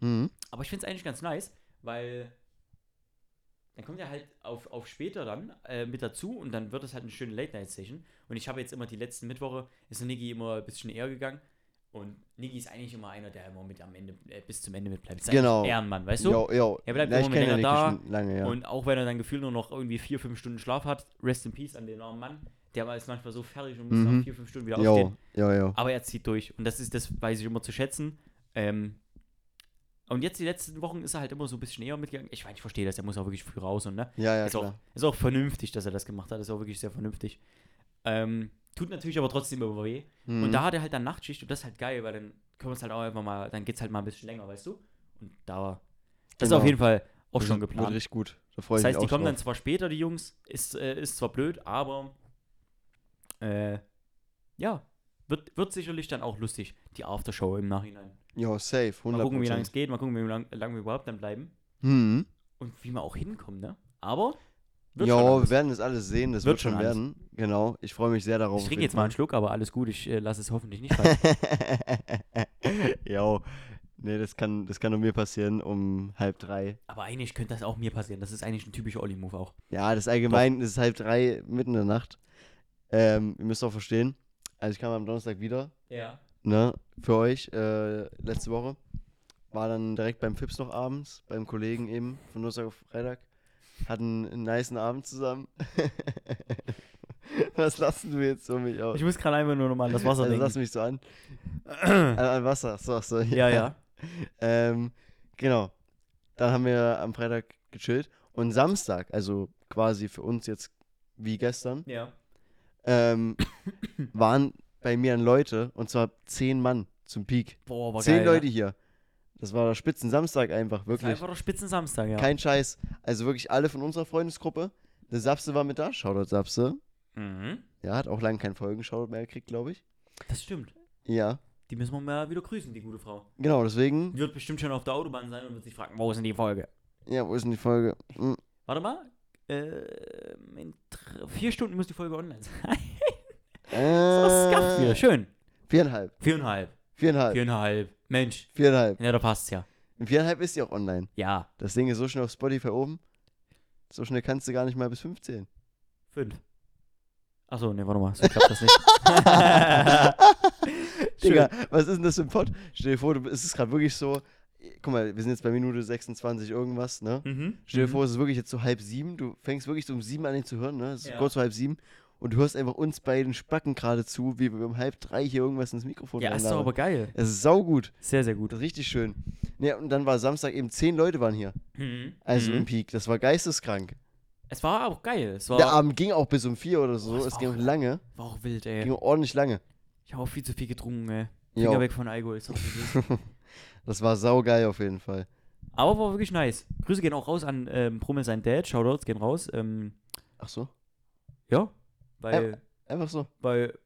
Mhm. Aber ich finde es eigentlich ganz nice, weil dann kommt er halt auf, auf später dann äh, mit dazu und dann wird es halt eine schöne Late-Night-Session. Und ich habe jetzt immer die letzten Mittwoche, ist der Niki immer ein bisschen eher gegangen. Und Niki ist eigentlich immer einer, der immer mit am Ende, äh, bis zum Ende mitbleibt. Eigentlich Genau. Ehrenmann, weißt du? Jo, jo. Er bleibt Ja, immer länger da lange, ja. Und auch wenn er dann gefühlt nur noch irgendwie vier, fünf Stunden Schlaf hat, rest in peace an den armen Mann. Der war jetzt manchmal so fertig und muss Mhm. nach vier, fünf Stunden wieder aufstehen. Jo, jo, jo. Aber er zieht durch. Und das ist, das weiß ich immer zu schätzen. Ähm, und jetzt die letzten Wochen ist er halt immer so ein bisschen eher mitgegangen. Ich meine, ich verstehe das, er muss auch wirklich früh raus und ne? Ja, ja, ist, auch, klar. ist auch vernünftig, dass er das gemacht hat. Ist auch wirklich sehr vernünftig. Ähm, tut natürlich aber trotzdem immer weh. Mhm. Und da hat er halt dann Nachtschicht und das ist halt geil, weil dann können wir es halt auch einfach mal, dann geht es halt mal ein bisschen länger, weißt du? Und da. Das ist Genau. auf jeden Fall auch Wird- schon Wird geplant. richtig gut. Da freue Das heißt, mich die auch kommen dann drauf. zwar später, die Jungs, ist, äh, ist zwar blöd, aber äh, ja, wird, wird sicherlich dann auch lustig, die Aftershow im Nachhinein. Jo, safe, 100%. Mal gucken, wie lange es geht, mal gucken, wie lang, lang wir überhaupt dann bleiben Mhm. und wie wir auch hinkommen, ne? Aber wird Jo, wir werden das alles sehen, das Wird wird, schon alles. werden. Genau, ich freue mich sehr darauf. Ich trinke jetzt mal einen. Schluck, aber alles gut, ich äh, lasse es hoffentlich nicht fallen. jo, nee, das kann, das kann nur mir passieren um halb drei. aber eigentlich könnte das auch mir passieren. Das ist eigentlich ein typischer Olli-Move auch. Ja, das allgemein ist halb drei mitten in der Nacht. Ähm, ihr müsst auch verstehen, also ich kam am Donnerstag wieder, Ja. ne, für euch, äh, letzte Woche. War dann direkt beim Fips noch abends, beim Kollegen eben, von Donnerstag auf Freitag. Hatten einen niceen Abend zusammen. Was lassen du jetzt so mich aus? Ich muss gerade einfach nur nochmal an das Wasser also lass denken. mich so an. an, an Wasser, so, so. Ja, ja. Ähm, genau. Dann haben wir am Freitag gechillt. Und Samstag, also quasi für uns jetzt wie gestern, Ja. ähm, waren bei mir dann Leute, und zwar zehn Mann zum Peak. Boah, war zehn geil. Leute hier. Das war der Spitzen Samstag einfach, Das war wirklich. einfach der Spitzensamstag, ja. Kein Scheiß. Also wirklich alle von unserer Freundesgruppe. Der Sapse war mit da. Shoutout Sapse. Mhm. Ja, hat auch lange keinen Folgen-Shoutout mehr gekriegt, glaube ich. Das stimmt. Ja, Die müssen wir mal wieder grüßen, die gute Frau. genau, deswegen. Die wird bestimmt schon auf der Autobahn sein und wird sich fragen, wo ist denn die Folge? Ja, wo ist denn die Folge? Hm. Warte mal. Äh, in vier Stunden muss die Folge online sein. Äh, Das ist wieder. Schön. Viereinhalb. Viereinhalb. Viereinhalb. Viereinhalb. Mensch. Viereinhalb. Ja, da passt's ja. In viereinhalb ist die auch online. Ja. Das Ding ist so schnell auf Spotify oben. So schnell kannst du gar nicht mal bis 15. Fünf. Achso, ne, warte mal. So klappt das nicht. Digga, was ist denn das für ein Pod? Stell dir vor, du, es ist gerade wirklich so. Guck mal, wir sind jetzt bei Minute 26 irgendwas, ne? Mhm. Stell dir Mhm. vor, es ist wirklich jetzt so halb sieben. Du fängst wirklich so um sieben an, ihn zu hören, ne? Es ist Ja. kurz vor halb sieben. Und du hörst einfach uns beiden Spacken gerade zu, wie wir um halb drei hier irgendwas ins Mikrofon Ja, ist doch aber geil. Es ist saugut. Sehr, sehr gut. Das ist richtig schön. Ja, und dann war Samstag eben zehn Leute waren hier. Mhm. Also mhm. im Peak. Das war geisteskrank. Es war auch geil. Es war, Der Abend ging auch bis um vier oder so. Boah, es ging auch lange. war auch wild, ey. Ging ordentlich lange. Ich habe auch viel zu viel getrunken, ey. Finger Jo. weg von Alkohol. Das war saugeil auf jeden Fall. Aber war wirklich nice. Grüße gehen auch raus an ähm, Brummel sein Dad. Shoutouts gehen raus. Ähm, Ach so? ja, weil, Einfach so. weil,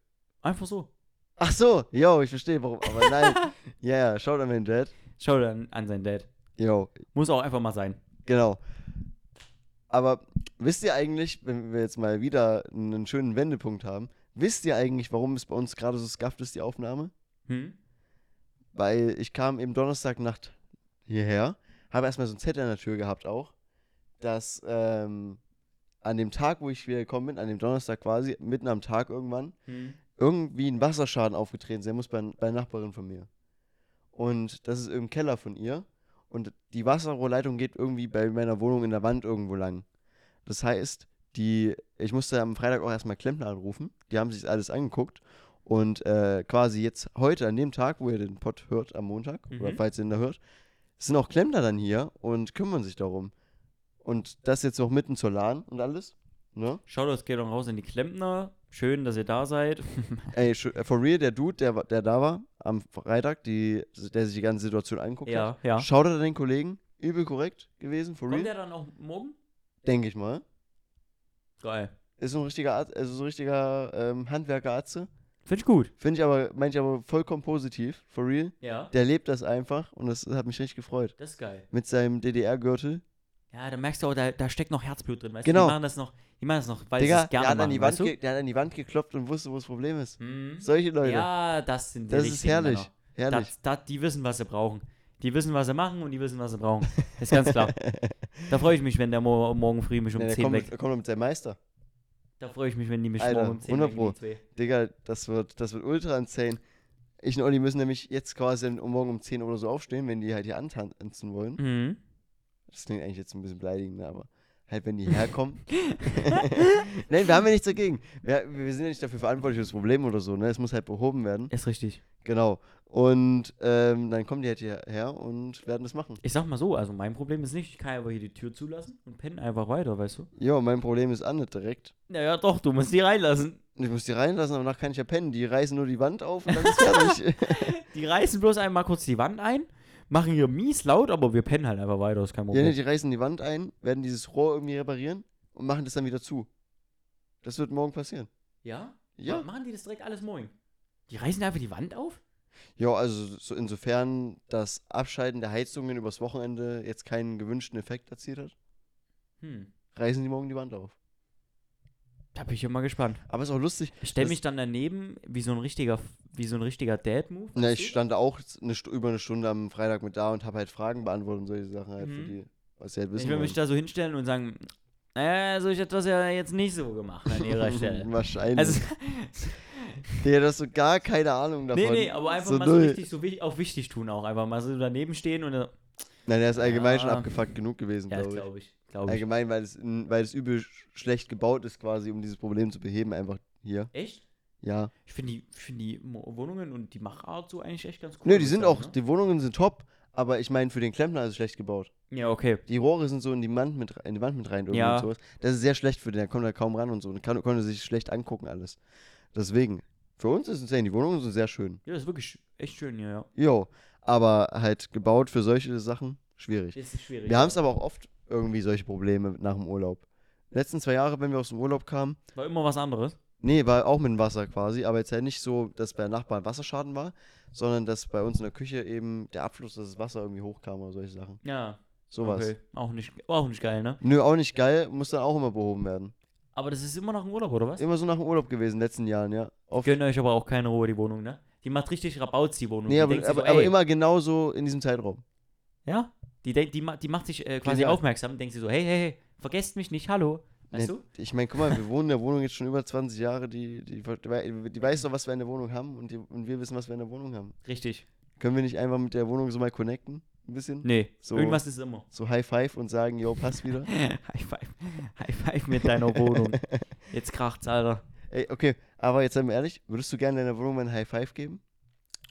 einfach so. Ach so, yo, ich verstehe warum. Aber nein. Ja, ja, schaut an meinen Dad. Shoutout an, an seinen Dad. Yo, Muss auch einfach mal sein. genau. Aber wisst ihr eigentlich, wenn wir jetzt mal wieder einen schönen Wendepunkt haben, wisst ihr eigentlich, warum es bei uns gerade so skafft ist, die Aufnahme? Hm? Weil ich kam eben Donnerstagnacht hierher, habe erstmal so ein Zettel an der Tür gehabt auch, dass ähm, an dem Tag, wo ich wieder gekommen bin, an dem Donnerstag quasi, mitten am Tag irgendwann, Hm? irgendwie ein Wasserschaden aufgetreten sein muss bei, bei einer Nachbarin von mir. Und das ist im Keller von ihr. Und die Wasserrohrleitung geht irgendwie bei meiner Wohnung in der Wand irgendwo lang. Das heißt, die, ich musste am Freitag auch erstmal Klempner anrufen. Die haben sich alles angeguckt. Und äh, quasi jetzt heute, an dem Tag, wo ihr den Pod hört, am Montag, oder Mhm. falls ihr ihn da hört, sind auch Klempner dann hier und kümmern sich darum. Und das jetzt noch mitten zur LAN und alles. Ne? Shoutouts gehen auch raus an die Klempner. Schön, dass ihr da seid. Ey, äh, for real, der Dude, der, der da war am Freitag, die, der sich die ganze Situation angeguckt ja, hat, ja. schaut er den Kollegen, übel korrekt gewesen, for Kommt real, der dann auch morgen? denke ich mal. Geil. Ist so ein richtiger, Arzt, also so ein richtiger ähm, Handwerker-Arzt. Finde ich gut. Finde ich aber, meine ich aber vollkommen positiv, for real. Ja. Der lebt das einfach und das hat mich richtig gefreut. Das ist geil. Mit seinem DDR-Gürtel. Ja, da merkst du auch, da, da steckt noch Herzblut drin, weißt Genau. du? Die machen das noch, die machen das noch, weil sie Digga, es gerne der hat, machen, an die Wand du? ge- der hat an die Wand geklopft und wusste, wo das Problem ist. Mhm. Solche Leute. Ja, das sind die das ist herrlich. Herrlich. Das, das, die wissen, was sie brauchen. Die wissen, was sie machen und die wissen, was sie brauchen. ist ganz klar. Da freue ich mich, wenn der mo morgen früh mich um der 10 kommt, weg. kommt mit seinem Meister. Da freue ich mich, wenn die mich Alter, morgen um 10 100 wecken, Pro. Digga, das wird, das wird ultra insane. Ich und Olli müssen nämlich jetzt quasi um morgen um 10 oder so aufstehen, wenn die halt hier antanzen wollen. Mhm. Das klingt eigentlich jetzt ein bisschen beleidigend, ne, aber halt, wenn die herkommen. Nein, wir haben ja nichts dagegen. Wir, wir sind ja nicht dafür verantwortlich für das Problem oder so, ne? Es muss halt behoben werden. Ist richtig. Genau. Und ähm, dann kommen die halt hierher und werden das machen. Ich sag mal so, also mein Problem ist nicht, ich kann einfach hier die Tür zulassen und pennen einfach weiter, weißt du? Jo, mein Problem ist auch nicht direkt. Naja, doch, du musst die reinlassen. Ich muss die reinlassen, aber danach kann ich ja pennen. Die reißen nur die Wand auf und dann ist fertig. Die reißen bloß einmal kurz die Wand ein, machen hier mies laut, aber wir pennen halt einfach weiter, ist kein ja, Problem. ne, die reißen die Wand ein, werden dieses Rohr irgendwie reparieren und machen das dann wieder zu. Das wird morgen passieren. Ja? Ja. Ma- Machen die das direkt alles morgen? Die reißen einfach die Wand auf? Ja, also so insofern das Abschalten der Heizungen übers Wochenende jetzt keinen gewünschten Effekt erzielt hat, Hm. reißen die morgen die Wand auf. Da bin ich ja mal gespannt. Aber ist auch lustig. Ich stelle mich dann daneben wie so ein richtiger, wie so ein richtiger Dad-Move. Weißt ich du? stand auch eine, über eine Stunde am Freitag mit da und habe halt Fragen beantwortet und solche Sachen halt für Mhm. die, was sie halt wissen Ich will wollen. mich da so hinstellen und sagen, Also ich hätte das ja jetzt nicht so gemacht an ihrer Stelle. Wahrscheinlich. Also, Digga, du hast so gar keine Ahnung davon. nee, nee, aber einfach so mal so null. richtig so wi- auch wichtig tun auch. Einfach mal so daneben stehen und dann, Nein, der ist allgemein schon Ja. abgefuckt genug gewesen, ja, glaube ich. glaube ich. Glaube ich. Allgemein, weil es, weil es übel sch- schlecht gebaut ist, quasi, um dieses Problem zu beheben, einfach hier. Echt? Ja. Ich finde die, ich find die Wohnungen und die Machart so eigentlich echt ganz cool. Nö, die ich sind auch, ne? die Wohnungen sind top, aber ich meine, für den Klempner ist es schlecht gebaut. Ja, okay. Die Rohre sind so in die Wand mit, in die Wand mit rein irgendwie Ja. und sowas. Das ist sehr schlecht für den, der kommt da kaum ran und so. Und kann, konnte sich schlecht angucken alles. Deswegen, für uns ist es insane, die Wohnungen sind sehr schön. Ja, das ist wirklich echt schön, ja, ja. Jo, aber halt gebaut für solche Sachen, schwierig. Ist schwierig. Wir haben es aber auch oft irgendwie solche Probleme nach dem Urlaub. Letzten zwei Jahre, wenn wir aus dem Urlaub kamen, War immer was anderes. nee, war auch mit dem Wasser quasi, aber jetzt halt nicht so, dass bei Nachbarn Wasserschaden war, sondern dass bei uns in der Küche eben der Abfluss, dass das Wasser irgendwie hochkam oder solche Sachen. Ja. Sowas. Okay. Auch nicht, auch nicht geil, ne? Nö, auch nicht geil, muss dann auch immer behoben werden. Aber das ist immer nach dem Urlaub, oder was? Immer so nach dem Urlaub gewesen, in den letzten Jahren, ja. Oft. Gönnt euch aber auch keine Ruhe, die Wohnung, ne? Die macht richtig Rabauz, die Wohnung. Nee, Die aber, aber, so, aber immer genauso in diesem Zeitraum. Ja? Die, die, die macht sich äh, quasi Genial. aufmerksam, denkt sie so, hey, hey, hey, vergesst mich nicht, hallo. Weißt Nee, du? Ich meine, guck mal, wir wohnen in der Wohnung jetzt schon über 20 Jahre, die, die, die, weiß doch, was wir in der Wohnung haben und, die, und wir wissen, was wir in der Wohnung haben. Richtig. Können wir nicht einfach mit der Wohnung so mal connecten? Ein bisschen? Nee, So. irgendwas ist immer. So High Five und sagen, yo, passt wieder. High five. High five mit deiner Wohnung. Jetzt kracht's, Alter. Ey, okay, aber jetzt seien wir ehrlich, würdest du gerne deiner Wohnung mal ein High Five geben?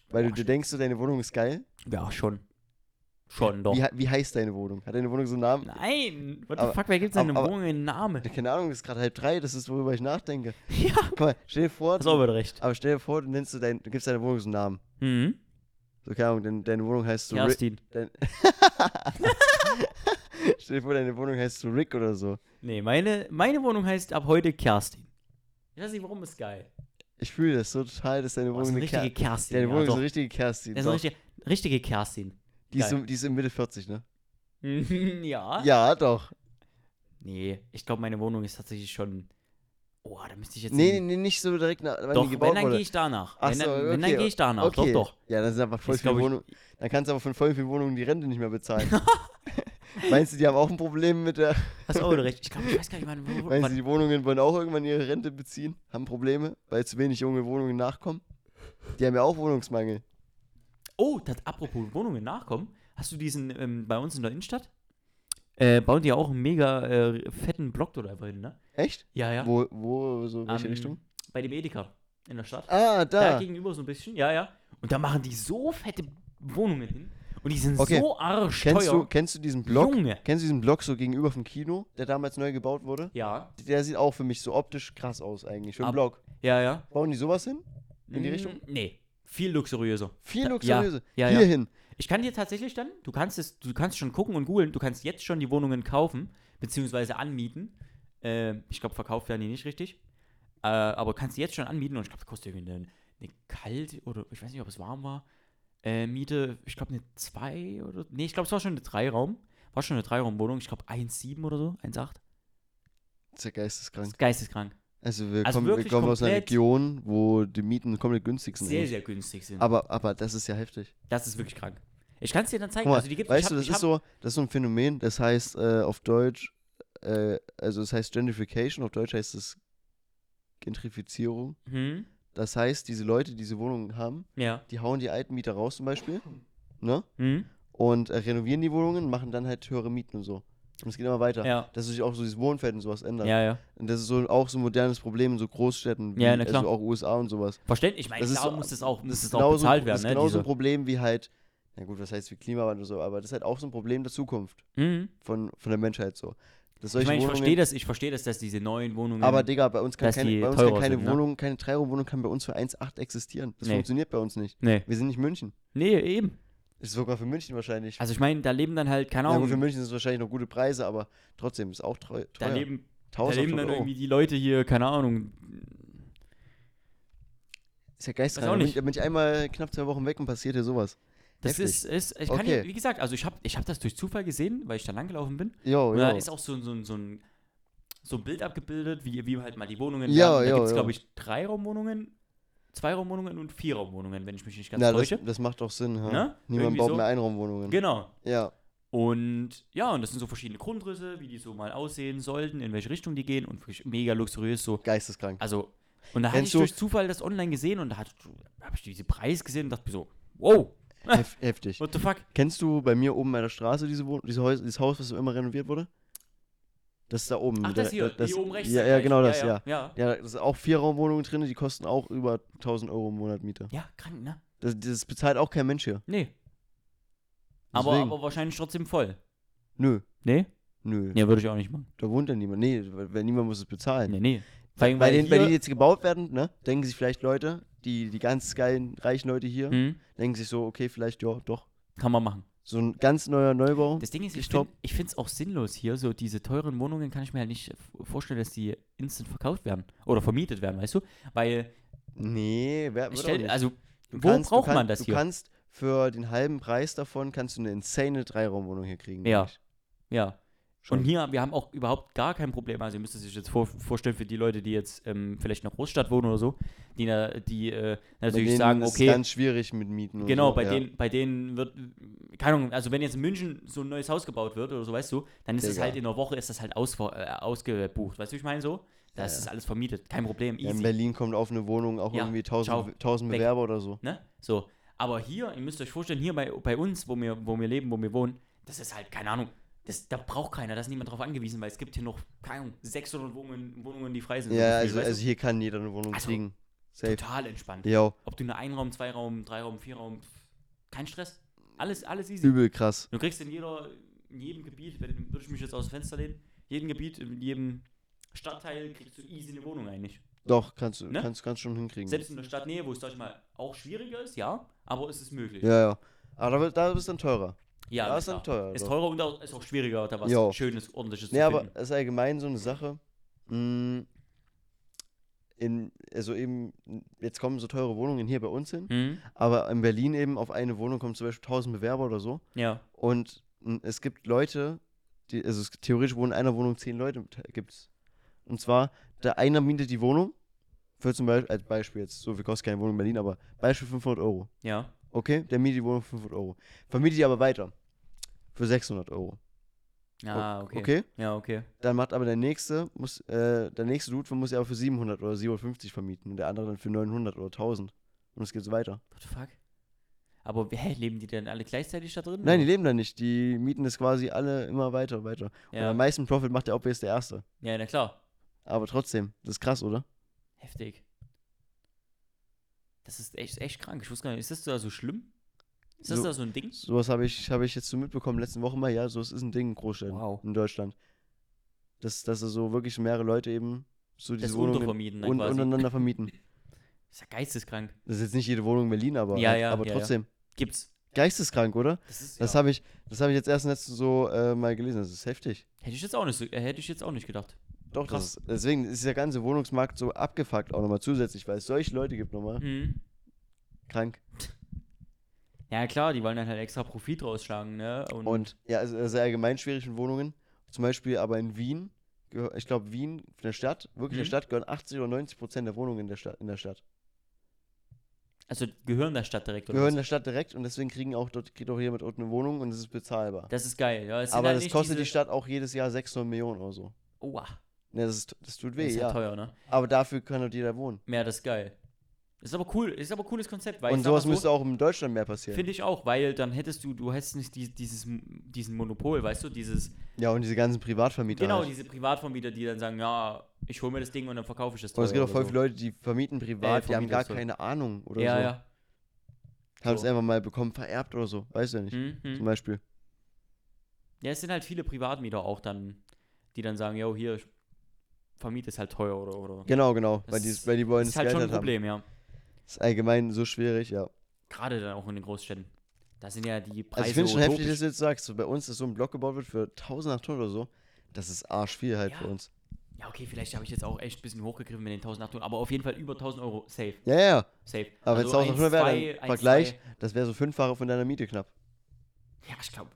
Weil du Boah, dir denkst, so, deine Wohnung ist geil. Ja, schon. Schon, doch. Wie, wie heißt deine Wohnung? Hat deine Wohnung so einen Namen? Nein, what the Aber- fuck, wer gibt seine aber- aber- Wohnung einen Namen? Ja, Keine Ahnung, es ist gerade halb drei, das ist, worüber ich nachdenke. Ja, Guck mal, stell dir vor, auch wieder recht. aber stell dir vor, du nennst du dein, du gibst deiner Wohnung so einen Namen. Mhm. So, keine Ahnung, dein, deine Wohnung heißt so. Kerstin. Dein stell dir vor, deine Wohnung heißt so Rick oder so. Nee, meine, meine Wohnung heißt ab heute Kerstin. Ich weiß nicht, warum ist geil. Ich fühle das so total, dass deine Boah, ist Wohnung eine eine richtige Ker Kerstin. Deine ja, Wohnung ist doch. eine richtige Kerstin. Das ist eine richtige, richtige Kerstin. Die, ist die ist in Mitte 40, ne? ja. Ja, doch. Nee, ich glaube, meine Wohnung ist tatsächlich schon. Oh, da müsste ich jetzt. Nee, nee, nicht so direkt nach, doch, wenn, dann gehe ich danach. Ach wenn, so, dann, wenn, dann okay, gehe ich danach. okay. Doch, doch. Ja, dann sind einfach voll viele Wohnungen. Dann kannst du aber von voll vielen Wohnungen die Rente nicht mehr bezahlen. Meinst du, die haben auch ein Problem mit der. Hast auch wieder recht. Ich glaube, ich weiß gar nicht, wann. Meinst du, wann die Wohnungen wollen auch irgendwann ihre Rente beziehen? Haben Probleme, weil zu wenig junge Wohnungen nachkommen? Die haben ja auch Wohnungsmangel. Oh, das, apropos Wohnungen nachkommen. Hast du diesen ähm, bei uns in der Innenstadt? Äh, bauen die auch einen mega äh, fetten Block dort einfach hin, ne? Echt? Ja, ja. Wo, wo, so, welche Am- Richtung? Bei dem Edeka in der Stadt. Ah, Da da. gegenüber so ein bisschen, ja, ja. Und da machen die so fette Wohnungen hin. Und die sind Okay. so arschteuer. Kennst du, kennst du diesen Block? Junge. Kennst du diesen Block so gegenüber vom Kino, der damals neu gebaut wurde? Ja, Der sieht auch für mich so optisch krass aus eigentlich. Für einen Ab- Block. ja, ja. Bauen die sowas hin? In die Richtung? Nee, viel luxuriöser. Viel Da- luxuriöse. ja, ja. Hierhin. Ich kann dir tatsächlich dann, du kannst es, du kannst schon gucken und googeln, du kannst jetzt schon die Wohnungen kaufen, beziehungsweise anmieten. Äh, ich glaube, verkauft werden die nicht richtig. Äh, aber kannst du jetzt schon anmieten und ich glaube, kostet irgendwie eine, eine kalt oder ich weiß nicht, ob es warm war. Äh, Miete, ich glaube, eine 2 oder. Nee, ich glaube, es war schon eine 3-Raum. War schon eine 3-Raum-Wohnung, ich glaube 1,7 oder so, 1,8. Das ist ja geisteskrank. Das ist geisteskrank. Also wir Also kommen, wir kommen aus einer Region, wo die Mieten komplett günstig sind. Sehr, sehr günstig sind. Aber, aber das ist ja heftig. das ist wirklich krank. Ich kann es dir dann zeigen. Mal, also die gibt's, weißt ich du, hab, das ist hab, so, das ist so ein Phänomen, das heißt äh, auf Deutsch, äh, also es heißt Gentrification, auf Deutsch heißt es Gentrifizierung. Hm, Das heißt, diese Leute, die diese Wohnungen haben, ja. die hauen die alten Mieter raus zum Beispiel, ne? Hm, Und äh, renovieren die Wohnungen, machen dann halt höhere Mieten und so. Und es geht immer weiter. ja. Dass sich auch so dieses Wohnfeld und sowas ändert. Ja, ja. Und das ist so auch so ein modernes Problem in so Großstädten wie Ja, klar. also auch USA und sowas. Verständlich. Ich meine, Das so- muss das auch, muss Das das ist auch genauso, bezahlt das werden, ist ne? genauso diese- ein Problem wie halt, na gut, was heißt wie Klimawandel und so, aber das ist halt auch so ein Problem der Zukunft Mhm. von, von der Menschheit so. Ich meine, ich verstehe das, ich verstehe das, dass diese neuen Wohnungen. Aber Digga, bei uns kann keine, bei uns kann keine sind, ne? Wohnung, keine Dreiraumwohnung kann bei uns für 1,8 existieren. Das Nee. funktioniert bei uns nicht. nee. Wir sind nicht München. Nee, eben. Ist sogar für München wahrscheinlich. Also ich meine, da leben dann halt, keine ja, Ahnung, für München sind es wahrscheinlich noch gute Preise, aber trotzdem ist auch treu, da teuer. leben, da 1000 leben dann Euro. irgendwie die Leute hier, keine Ahnung. Ist ja auch Da bin, nicht. da bin ich einmal knapp zwei Wochen weg und passiert hier sowas. Das Heftig. ist, ist, ich kann Okay. dir, wie gesagt, also ich habe ich hab das durch Zufall gesehen, weil ich da langgelaufen bin. Jo, Und da jo. ist auch so, so, so, ein, so ein Bild abgebildet, wie, wie halt mal die Wohnungen Ja, werden. Da ja, gibt es, ja. glaube ich, Dreiraumwohnungen, Zweiraumwohnungen und Vierraumwohnungen, wenn ich mich nicht ganz Na, das, täusche. das macht doch Sinn. Ha? Ne? Niemand Irgendwie baut so. mehr Einraumwohnungen. Genau. Ja. Und ja, und das sind so verschiedene Grundrisse, wie die so mal aussehen sollten, in welche Richtung die gehen und wirklich mega luxuriös so. Geisteskrank. Also, und da hatte ich durch Zufall das online gesehen und da habe ich diese Preis gesehen und dachte mir so, wow, Hef heftig. what the fuck? Kennst du bei mir oben bei der Straße diese Wohn diese Haus dieses Haus, was immer renoviert wurde? Das ist da oben. Ach, das hier, das, hier oben rechts. Ja, ja genau das, ja. ja. Ja, Ja, das sind auch Vierraumwohnungen drin, die kosten auch über 1000 Euro im Monat Miete. ja krank, ne? Das, das bezahlt auch kein Mensch hier. Nee. Aber, Deswegen. aber wahrscheinlich trotzdem voll. Nö, Nee? nö. Nee, würde ich auch nicht machen. Da wohnt ja niemand. Nee, weil weil niemand muss es bezahlen. Nee, nee. Vor allem, Bei, weil hier- denen die jetzt gebaut werden, ne, denken sich vielleicht Leute, die, die ganz geilen, reichen Leute hier, Hm, denken sich so, okay, vielleicht, ja, doch. kann man machen. So ein ganz neuer Neubau. Das Ding ist, ich finde es auch sinnlos hier, so diese teuren Wohnungen kann ich mir halt nicht vorstellen, dass die instant verkauft werden oder vermietet werden, weißt du? Weil, Nee, wer, stell, also, Du wo kannst- du braucht kann- man das du hier? kannst für den halben Preis davon, kannst du eine insane Dreiraumwohnung hier kriegen. Ja. Ja. Schon. Und hier, wir haben auch überhaupt gar kein Problem. Also, ihr müsst es sich jetzt vor, vorstellen, für die Leute, die jetzt ähm, vielleicht in einer Großstadt wohnen oder so, die, die äh, Bei natürlich denen sagen, ist okay, ganz schwierig mit Mieten Genau, so. bei, ja. denen, bei denen wird, keine Ahnung, also wenn jetzt in München so ein neues Haus gebaut wird oder so, weißt du, dann ist es Digga. halt in einer Woche ist das halt ausver, äh, ausgebucht. Weißt du, wie ich meine so? Da Ja, ist das alles vermietet, kein Problem, Ja, in. Berlin kommt auf eine Wohnung auch irgendwie ciao, 1000, 1000 weg. Bewerber oder so. ne? So, aber hier, ihr müsst euch vorstellen, hier bei, bei uns, wo wir, wo wir leben, wo wir wohnen, das ist halt, keine Ahnung, das, da braucht keiner, da ist niemand drauf angewiesen, weil es gibt hier noch, keine Ahnung, 600 Wohnungen, Wohnungen die frei sind. Ja, also, also hier kann jeder eine Wohnung Also, kriegen. du? Safe. total entspannt. Ja, Ob du eine Einraum, Zweiraum, Dreiraum, Vierraum, kein Stress. Alles, alles easy. übel krass. Du kriegst in jeder, in jedem Gebiet, wenn, würde ich mich jetzt aus dem Fenster lehnen, jedem Gebiet, in jedem Stadtteil kriegst du easy eine Wohnung eigentlich. Doch, kannst du Ne? kannst, kannst schon hinkriegen. Selbst in der Stadtnähe, wo es, sag ich mal, auch schwieriger ist, ja, aber es ist möglich. Ja, ja. Aber da, da ist dann teurer. Ja, na ist dann teurer. Ist teurer und auch, ist auch schwieriger, da was Jo. Schönes, Ordentliches Nee, zu aber finden. es ist allgemein so eine Sache. mh, In, also eben, jetzt kommen so teure Wohnungen hier bei uns hin, Hm? aber in Berlin eben auf eine Wohnung kommen zum Beispiel 1000 Bewerber oder so. Ja. Und mh, es gibt Leute, die, also es, theoretisch wohnen in einer Wohnung zehn Leute, gibt's. Und zwar, der einer mietet die Wohnung, für zum Beispiel, als Beispiel jetzt, so viel kostet keine Wohnung in Berlin, aber Beispiel 500 Euro. Ja. Okay, der mietet die Wohnung für 500 Euro. Vermietet die aber weiter. Für 600 Euro. Ah, okay. Okay? Ja, okay. Dann macht aber der nächste, muss, äh, der nächste Dude muss ja aber für 700 oder 750 vermieten und der andere dann für 900 oder 1000. Und es geht so weiter. What the fuck? Aber hä, leben die denn alle gleichzeitig da drin? Nein, die oder? leben da nicht. Die mieten das quasi alle immer weiter, weiter. Und Ja. am meisten Profit macht der OPS der Erste. ja, na klar. Aber trotzdem, das ist krass, oder? Heftig. Das ist echt, echt krank. Ich wusste gar nicht, ist das da so schlimm? Ist das So- da so ein Ding? Sowas habe ich, hab ich jetzt so mitbekommen letzten Woche mal. Ja, so es ist ein Ding in Großstädten Wow. in Deutschland. Dass, dass da so wirklich mehrere Leute eben so diese Wohnungen un untereinander vermieten. ist ja geisteskrank. Das ist jetzt nicht jede Wohnung in Berlin, aber, Ja, halt- ja, aber ja, trotzdem. Gibt's. Geisteskrank, oder? Das ist Das habe ich, das hab ich jetzt erst letztens so äh, mal gelesen. Das ist heftig. Hätte ich jetzt auch nicht äh, hätte ich jetzt auch nicht gedacht. Doch, Krass. das ist, deswegen ist der ganze Wohnungsmarkt so abgefuckt auch nochmal zusätzlich, weil es solche Leute gibt nochmal. Mhm. Krank. Ja, klar, die wollen dann halt extra Profit rausschlagen, ne? Und, Und ja, also sehr allgemein schwierig mit Wohnungen. Zum Beispiel aber in Wien, ich glaube Wien, von der Stadt, wirklich der Mhm. Stadt, gehören 80 oder 90 Prozent der Wohnungen in der Stadt. In der Stadt. also gehören der Stadt direkt, oder? Gehören was? der Stadt direkt und deswegen kriegen auch dort, kriegt auch jemand dort eine Wohnung und es ist bezahlbar. Das ist geil, ja. Aber halt das kostet die Stadt auch jedes Jahr 600 Millionen oder so. Oha, Ne, das, ist, das tut das weh, ist ja ja. teuer, ne? Aber dafür kann dort jeder wohnen. Ja, das ist geil. Ist aber cool, ist aber ein cooles Konzept, weil und ich sag mal sowas so, müsste auch in Deutschland mehr passieren. Finde ich auch, weil dann hättest du, du hättest nicht die, dieses, diesen Monopol, weißt du, dieses, Ja, und diese ganzen Privatvermieter. genau, halt. diese Privatvermieter, die dann sagen, ja, ich hole mir das Ding und dann verkaufe ich das Aber es gibt auch voll so. viele Leute, die vermieten privat, Äh, die haben gar sorry. keine Ahnung oder Ja, so. ja. Haben es So. einfach mal bekommen, vererbt oder so. Weißt du ja nicht. Hm, hm. Zum Beispiel. Ja, es sind halt viele Privatmieter auch dann, die dann sagen, yo, hier, ich vermiete es halt teuer oder, oder. Genau, genau. Das Weil die, ist- weil die wollen ist halt Geld schon ein halt haben. Problem, ja. Das ist allgemein so schwierig, ja. Gerade dann auch in den Großstädten. Da sind ja die Preise Also ich finde schon heftig, dass du jetzt sagst, so bei uns, dass so ein Block gebaut wird für 1800 oder so. Das ist arsch viel halt Ja. für uns. Ja, okay, vielleicht habe ich jetzt auch echt ein bisschen hochgegriffen mit den 1800, aber auf jeden Fall über 1000 Euro safe. Ja, ja. Safe. Aber wenn es Also 1800 wäre, 1,2, dann Vergleich, 1,2. das wäre so fünffache von deiner Miete knapp. Ja, ich glaube.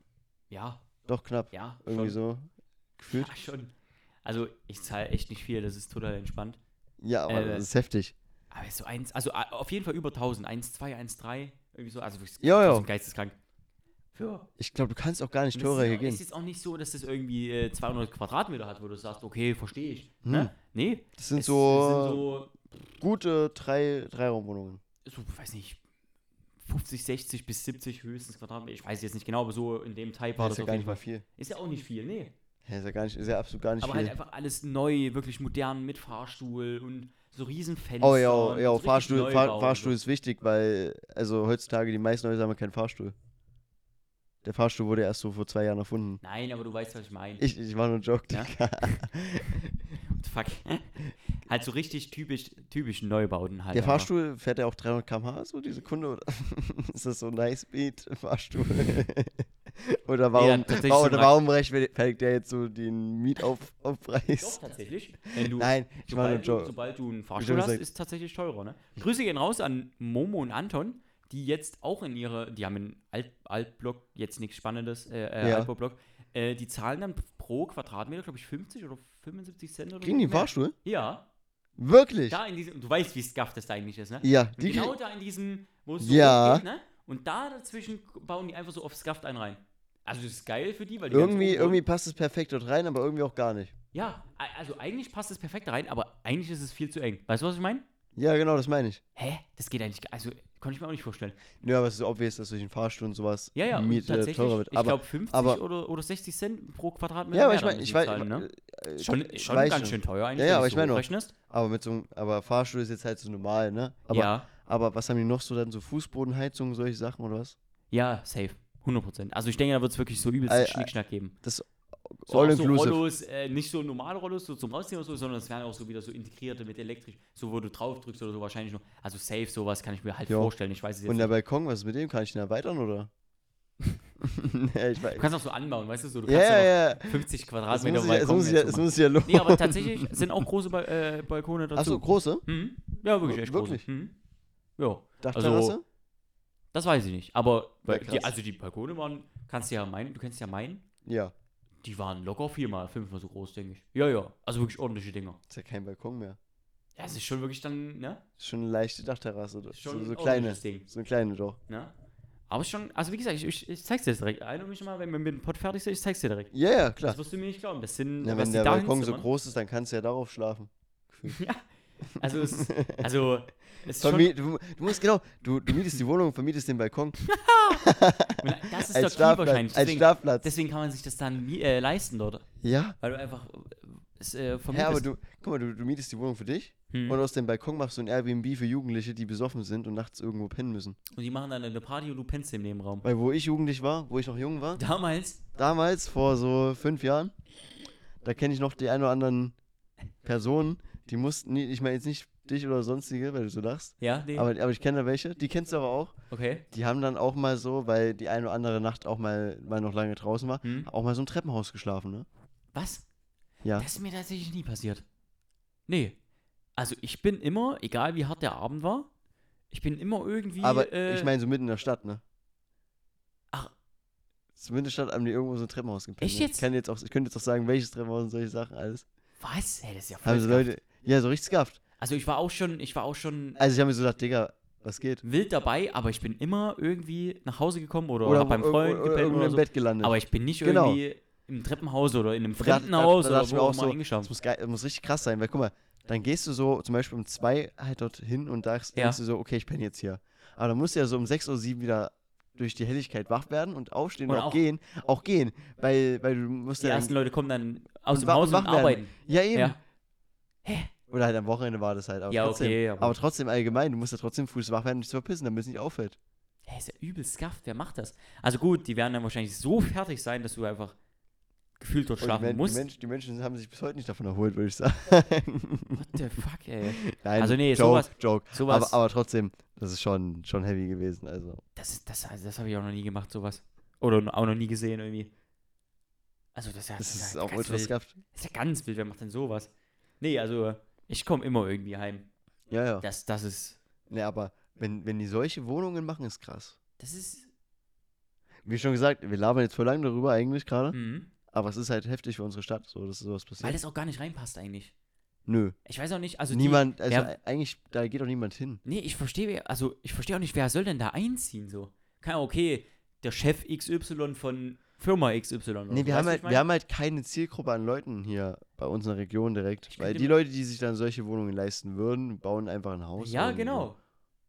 Ja, Doch knapp. ja. Irgendwie schon. so gefühlt. Ja, schon. Also, ich zahle echt nicht viel, das ist total entspannt. Ja, aber Äh, das ist heftig. Aber so eins, also auf jeden Fall über 1000, 1, 2, 1, 3, irgendwie so. Also Ja, ja. geisteskrank. Für Ich glaube, du kannst auch gar nicht teurer es hier ist, gehen. ist jetzt auch nicht so, dass das irgendwie äh, 200 Quadratmeter hat, wo du sagst, okay, verstehe ich. Hm. Ne? Nee. Das sind es, so, es sind gute drei, Dreiraumwohnungen. so, so, weiß nicht, 50, 60 bis 70 höchstens Quadratmeter. Ich weiß jetzt nicht genau, aber so in dem Type war Das das ist ja gar nicht mal viel. Ist ja auch nicht viel, nee. Ja, ist ja gar nicht, ist ja absolut gar nicht Aber viel. halt einfach alles neu, wirklich modern mit Fahrstuhl und so riesen Fenster. Oh ja, ja, so Fahrstuhl, Fahr, Fahrstuhl ist wichtig, weil, also heutzutage die meisten Häuser haben keinen Fahrstuhl. Der Fahrstuhl wurde erst so vor zwei Jahren erfunden. Nein, aber du weißt, was ich meine. Ich, ich war nur ein Joke, Ja? Fuck. halt so richtig typisch, typisch Neubauten halt. Der einfach. Fahrstuhl fährt ja auch 300 km/h, so die Sekunde? Oder ist das so ein Nice Beat, Fahrstuhl? oder warum, tatsächlich wa- so warum rechtfertigt der jetzt so den Mietaufpreis? Doch, tatsächlich. Wenn du, Nein, ich war nur ein sobald, du, Joke. sobald du einen Fahrstuhl hast, gesagt- ist tatsächlich teurer, ne? Grüße gehen raus an Momo und Anton, die jetzt auch in ihre, die haben einen Alt, Altblock, jetzt nichts Spannendes, äh, äh Ja. Altbaublock, äh, die zahlen dann pro Quadratmeter, glaube ich, 50 oder 75 Cent oder Kriegen die einen. Fahrstuhl? Ja, Wirklich? da in diesem, du weißt, wie scuff das da eigentlich ist, ne? Ja, die genau da in diesem, wo es so Ja. hochgeht, ne? Und da dazwischen bauen die einfach so auf Scuffed einen rein. Also das ist geil für die, weil die irgendwie, irgendwie passt es perfekt dort rein, aber irgendwie auch gar nicht. Ja, also eigentlich passt es perfekt rein, aber eigentlich ist es viel zu eng. Weißt du, was ich meine? Ja, genau, das meine ich. Hä? Das geht eigentlich gar Also, konnte ich mir auch nicht vorstellen. Ja, aber es ist obvious, dass durch den Fahrstuhl und sowas Ja, ja, Miete tatsächlich, teurer wird. ich Aber, glaube 50 aber- oder, oder 60 Cent pro Quadratmeter. ja, aber ich da meine, müssen ich weiß, ne? äh, Schon, ich schon weiß ganz schön teuer eigentlich, Ja, ja, wenn aber ich meine so. Aber mit so einem- aber Fahrstuhl ist jetzt halt so normal, ne? Aber, ja, aber was haben die noch so dann so Fußbodenheizung, solche Sachen oder was? ja, safe. 100%. Also ich denke, da wird es wirklich so übelst Äh, äh, Schnickschnack geben. Das So, all so. Rollos, äh, nicht so normale Rollos, so zum Rausziehen oder so, sondern es wären auch so wieder so integrierte mit elektrisch, so wo du drauf drückst oder so wahrscheinlich noch. Also safe, sowas kann ich mir halt Ja. vorstellen. Ich weiß es jetzt und der nicht. Balkon, was ist mit dem? Kann ich den erweitern oder? ja, ich weiß. Du kannst auch so anbauen, weißt du, so, du Ja, kannst ja, ja. noch 50 Es Quadratmeter muss, sich, es, Balkon muss ja- es muss ja lohnen. Nee, aber tatsächlich sind auch große ba äh, Balkone dazu. Achso, große? Mhm. Ja, wirklich, echt Wirklich? große. Mhm. Ja, Dachterrasse? Also, das weiß ich nicht. Aber Ja, die, krass. also die Balkone waren, kannst du ja meinen, du kennst ja meinen, ja. die waren locker viermal, fünfmal so groß, denke ich. Ja, ja. Also wirklich ordentliche Dinger. Ist ja kein Balkon mehr. Ja, es ist schon wirklich dann, ne? Ist schon eine leichte Dachterrasse. Ist So, schon so ein kleine. ordentliches Ding. So eine kleine doch. Ne? Aber schon, also wie gesagt, ich, ich, ich zeig's dir jetzt direkt. Erinnere mich mal, wenn wir mit dem Pod fertig sind, ich zeig's dir direkt. Ja, ja, klar. Das wirst du mir nicht glauben. Das sind, Ja, was wenn die der da Balkon so hinzimmern. groß ist, dann kannst du ja darauf schlafen. Also, es, also, Vermi du, du musst genau, du, du mietest die Wohnung, vermietest den Balkon das ist als Key Schlafplatz. wahrscheinlich. Als Deswegen, Schlafplatz. deswegen kann man sich das dann äh, leisten dort. Ja. Weil du einfach äh, es äh, Ja, vermietest. aber du, guck mal, du, du mietest die Wohnung für dich Hm. und aus dem Balkon machst du ein Airbnb für Jugendliche, die besoffen sind und nachts irgendwo pennen müssen. Und die machen dann eine Party und du pennst im Nebenraum. Weil wo ich jugendlich war, wo ich noch jung war, Damals, damals, vor so fünf Jahren, da kenne ich noch die ein oder anderen Personen, die mussten, ich meine jetzt nicht dich oder sonstige, weil du so lachst, ja, nee. aber, aber ich kenne da welche, die kennst du aber auch, okay. die haben dann auch mal so, weil die eine oder andere Nacht auch mal, mal noch lange draußen war, Hm. auch mal so im Treppenhaus geschlafen, ne? Was? Ja. Das ist mir tatsächlich nie passiert. Nee. Also ich bin immer, egal wie hart der Abend war, ich bin immer irgendwie. aber äh, ich meine so mitten in der Stadt, ne? Ach. So mitten in der Stadt haben die irgendwo so ein Treppenhaus gepennt. Ne? jetzt? Ich, kann jetzt auch, ich könnte jetzt auch sagen, welches Treppenhaus und solche Sachen, alles. Was? Hey, das ist ja voll Haben so. Leute, ja, so richtig skafft. Also ich war auch schon, ich war auch schon Also ich habe mir so gedacht, Digga, was geht? wild dabei, aber ich bin immer irgendwie nach Hause gekommen oder, Oder beim Freund oder, oder oder im so. Bett gelandet. Aber ich bin nicht Genau. irgendwie im Treppenhaus oder in einem Und da- da- Fremdenhaus da oder wo mir auch mal so, hingeschaut. das muss, geil, das muss richtig krass sein, weil guck mal, dann gehst du so zum Beispiel um zwei halt dort hin und da Ja. denkst du so, okay, ich penne jetzt hier. Aber dann musst du ja so um sechs oder sieben wieder durch die Helligkeit wach werden und aufstehen und, Und auch, auch- gehen, auch gehen, weil, weil du musst Die ja ersten Leute kommen dann aus dem Haus und werden. arbeiten. ja eben. Ja. Oder halt am Wochenende war das halt. Aber Ja, trotzdem, okay, aber- aber trotzdem allgemein, du musst ja trotzdem früh wach werden und dich zu verpissen, damit es nicht auffällt. Hey, ist ja übel scuffed, wer macht das? Also gut, die werden dann wahrscheinlich so fertig sein, dass du einfach gefühlt dort schlafen die, musst. die, Menschen, die Menschen haben sich bis heute nicht davon erholt, würde ich sagen. What the fuck, ey. Nein, Also nee, Joke, sowas- Joke. Sowas, Aber, aber trotzdem, das ist schon, schon heavy gewesen. Also. das, ist- das, also das habe ich auch noch nie gemacht, sowas. Oder auch noch nie gesehen irgendwie. Also das ist ja, Das ist ja auch ultra skafft. Das ist ja ganz wild, wer macht denn sowas? Nee, also ich komme immer irgendwie heim. Ja, ja. Das, das ist, Ne, aber wenn, wenn die solche Wohnungen machen, ist krass. das ist, Wie schon gesagt, wir labern jetzt voll lang darüber eigentlich gerade, mhm. aber es ist halt heftig für unsere Stadt, so dass sowas passiert. weil das auch gar nicht reinpasst eigentlich. Nö. Ich weiß auch nicht, also die, niemand, also wer- eigentlich, da geht doch niemand hin. Nee, ich verstehe, also ich verstehe auch nicht, wer soll denn da einziehen so? Kann, okay, der Chef XY von Firma XY. Nee, wir haben, halt, wir haben halt keine Zielgruppe an Leuten hier bei uns in der Region direkt. Ich Weil die Leute, die sich dann solche Wohnungen leisten würden, bauen einfach ein Haus. Ja, genau.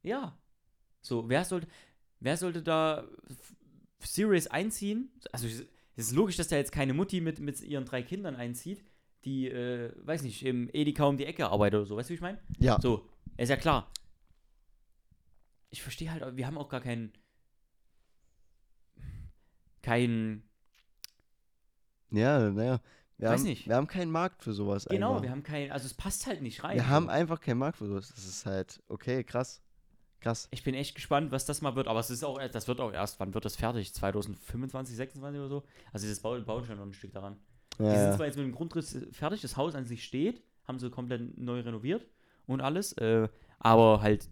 Ja. So, wer sollte, wer sollte da Serious einziehen? Also, es ist logisch, dass da jetzt keine Mutti mit, mit ihren drei Kindern einzieht, die, äh, weiß nicht, im Edeka um die Ecke arbeitet oder so. Weißt du, wie ich meine? Ja, So, ist ja klar. Ich verstehe halt, wir haben auch gar keinen. Keinen. ja, naja. Wir, Weiß haben, nicht. wir haben keinen Markt für sowas. Genau, einfach. wir haben keinen. Also, es passt halt nicht rein. wir haben einfach keinen Markt für sowas. Das ist halt, okay, krass. Krass. Ich bin echt gespannt, was das mal wird. Aber es ist auch, das wird auch erst, wann wird das fertig? 2025, 26 oder so? Also dieses Bauen, bauen schon noch ein Stück daran. Die sind Ja, zwar jetzt mit dem Grundriss äh, fertig, das Haus an sich steht, haben sie komplett neu renoviert und alles, äh, aber halt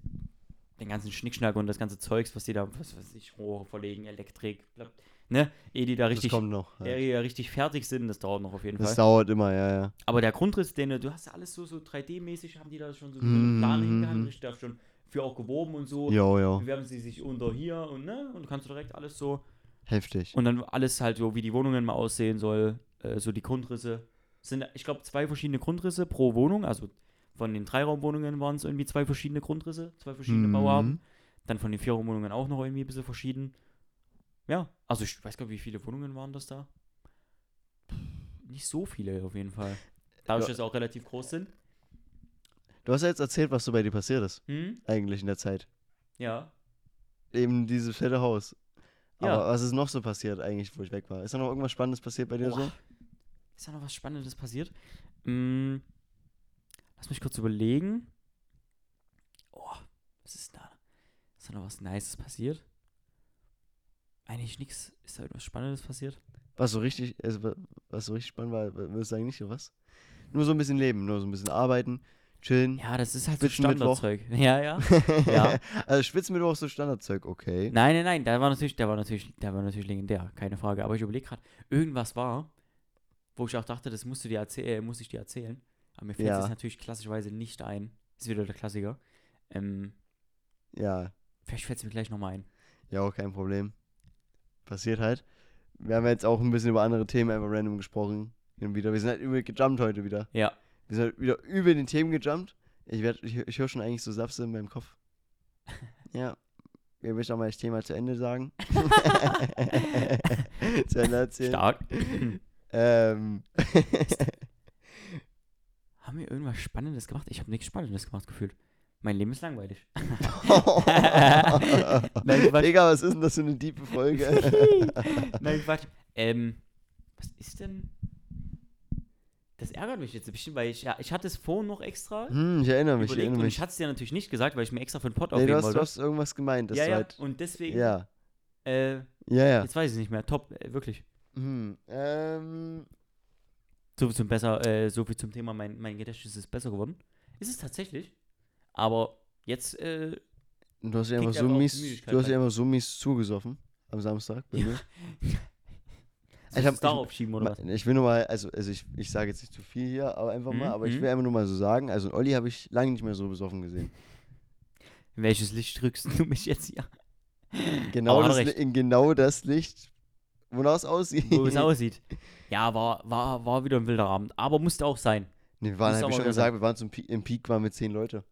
den ganzen Schnickschnack und das ganze Zeugs, was die da, was weiß ich, Rohre verlegen, Elektrik, bla, ne, ehe die da das richtig, noch. ehe Ja. die da richtig fertig sind, das dauert noch auf jeden Das Fall. dauert immer, ja, ja. Aber der Grundriss, den, du hast ja alles so, so 3D-mäßig, haben die da schon so Mhm, Plan mhm, hingehangen, mhm. richtig da schon für auch geworben und so. Jo, jo. Bewerben sie sich unter hier und ne, und du kannst direkt alles so Heftig. und dann alles halt so, wie die Wohnungen mal aussehen soll, äh, so die Grundrisse. Sind, ich glaube, zwei verschiedene Grundrisse pro Wohnung. Also von den Dreiraumwohnungen waren es irgendwie zwei verschiedene Grundrisse, zwei verschiedene Mhm. Bauarten. Dann von den Vierraumwohnungen auch noch irgendwie ein bisschen verschieden. Ja, also ich weiß gar nicht, wie viele Wohnungen waren das da? Nicht so viele auf jeden Fall. Dadurch, dass sie auch relativ groß sind. Du hast ja jetzt erzählt, was so bei dir passiert ist, Hm? eigentlich in der Zeit. Ja. Eben dieses fette Haus. Ja. Aber was ist noch so passiert eigentlich, wo ich weg war? Ist da noch irgendwas Spannendes passiert bei dir so? Boah. Ist da noch was Spannendes passiert? Hm, lass mich kurz überlegen. Oh, was ist da? Ist da noch was Nices passiert? Eigentlich nichts. Ist da irgendwas Spannendes passiert? Was so richtig, also, wa- was so richtig spannend war, würdest du sagen nicht, oder was? Nur so ein bisschen leben, nur so ein bisschen arbeiten, chillen. Ja, das ist halt so. Standardzeug. Ja, ja. Ja. also Spitzenmittwoch ist so Standardzeug, okay. Nein, nein, nein, der war natürlich, der war natürlich, der war natürlich legendär, keine Frage. Aber ich überlege gerade, irgendwas war, wo ich auch dachte, das musst du dir erzählen, äh, muss ich dir erzählen. Aber mir fällt Ja. es natürlich klassischerweise nicht ein. Ist wieder der Klassiker. Ähm, Ja, vielleicht fällt es mir gleich nochmal ein. ja, auch kein Problem. Passiert halt. Wir haben jetzt auch ein bisschen über andere Themen einfach random gesprochen. Wieder. Wir sind halt übel gejumpt heute wieder. Ja. Wir sind halt wieder übel in den Themen gejumpt. Ich, werd- ich, ich höre schon eigentlich so Sapse in meinem Kopf. Ja. Wir möchten auch mal das Thema zu Ende sagen. zu Ende erzählen. Stark. Ähm. Haben wir irgendwas Spannendes gemacht? Ich habe nichts Spannendes gemacht gefühlt. Mein Leben ist langweilig. Nein, Quatsch. Digga, was ist denn das für eine tiefe Folge? Nein, Quatsch. Ähm, was ist denn? Das ärgert mich jetzt ein bisschen, weil ich, ja, ich hatte es vorhin noch extra hm, ich erinnere mich, ich erinnere und mich. ich hatte es dir natürlich nicht gesagt, weil ich mir extra für den Pod Nee, aufnehmen du, hast, wollte. du hast irgendwas gemeint. Das ja, ja, Halt, und deswegen, ja. äh, Ja, ja. jetzt weiß ich nicht mehr. Top, äh, wirklich. Hm, ähm, So viel zum besser, äh, so viel zum Thema, mein, mein Gedächtnis ist besser geworden. Ist es tatsächlich. Aber jetzt, äh, du hast ja einfach so mies, du hast ja rein. einfach so mies zugesoffen am Samstag bei mir. ich hab- darauf schieben oder was? Ich will nur mal, also, also ich, ich sage jetzt nicht zu viel hier, aber einfach Mhm, mal, aber ich mhm. will einfach nur mal so sagen, also Olli habe ich lange nicht mehr so besoffen gesehen. In welches Licht drückst du mich jetzt hier? Genau das, in genau das Licht, wonach es aussieht. Wo es aussieht. Ja, war, war, war wieder ein wilder Abend. Aber musste auch sein. Nee, wir waren, ich aber schon gesagt, wir waren zum Peak, im Peak waren mit zehn Leute.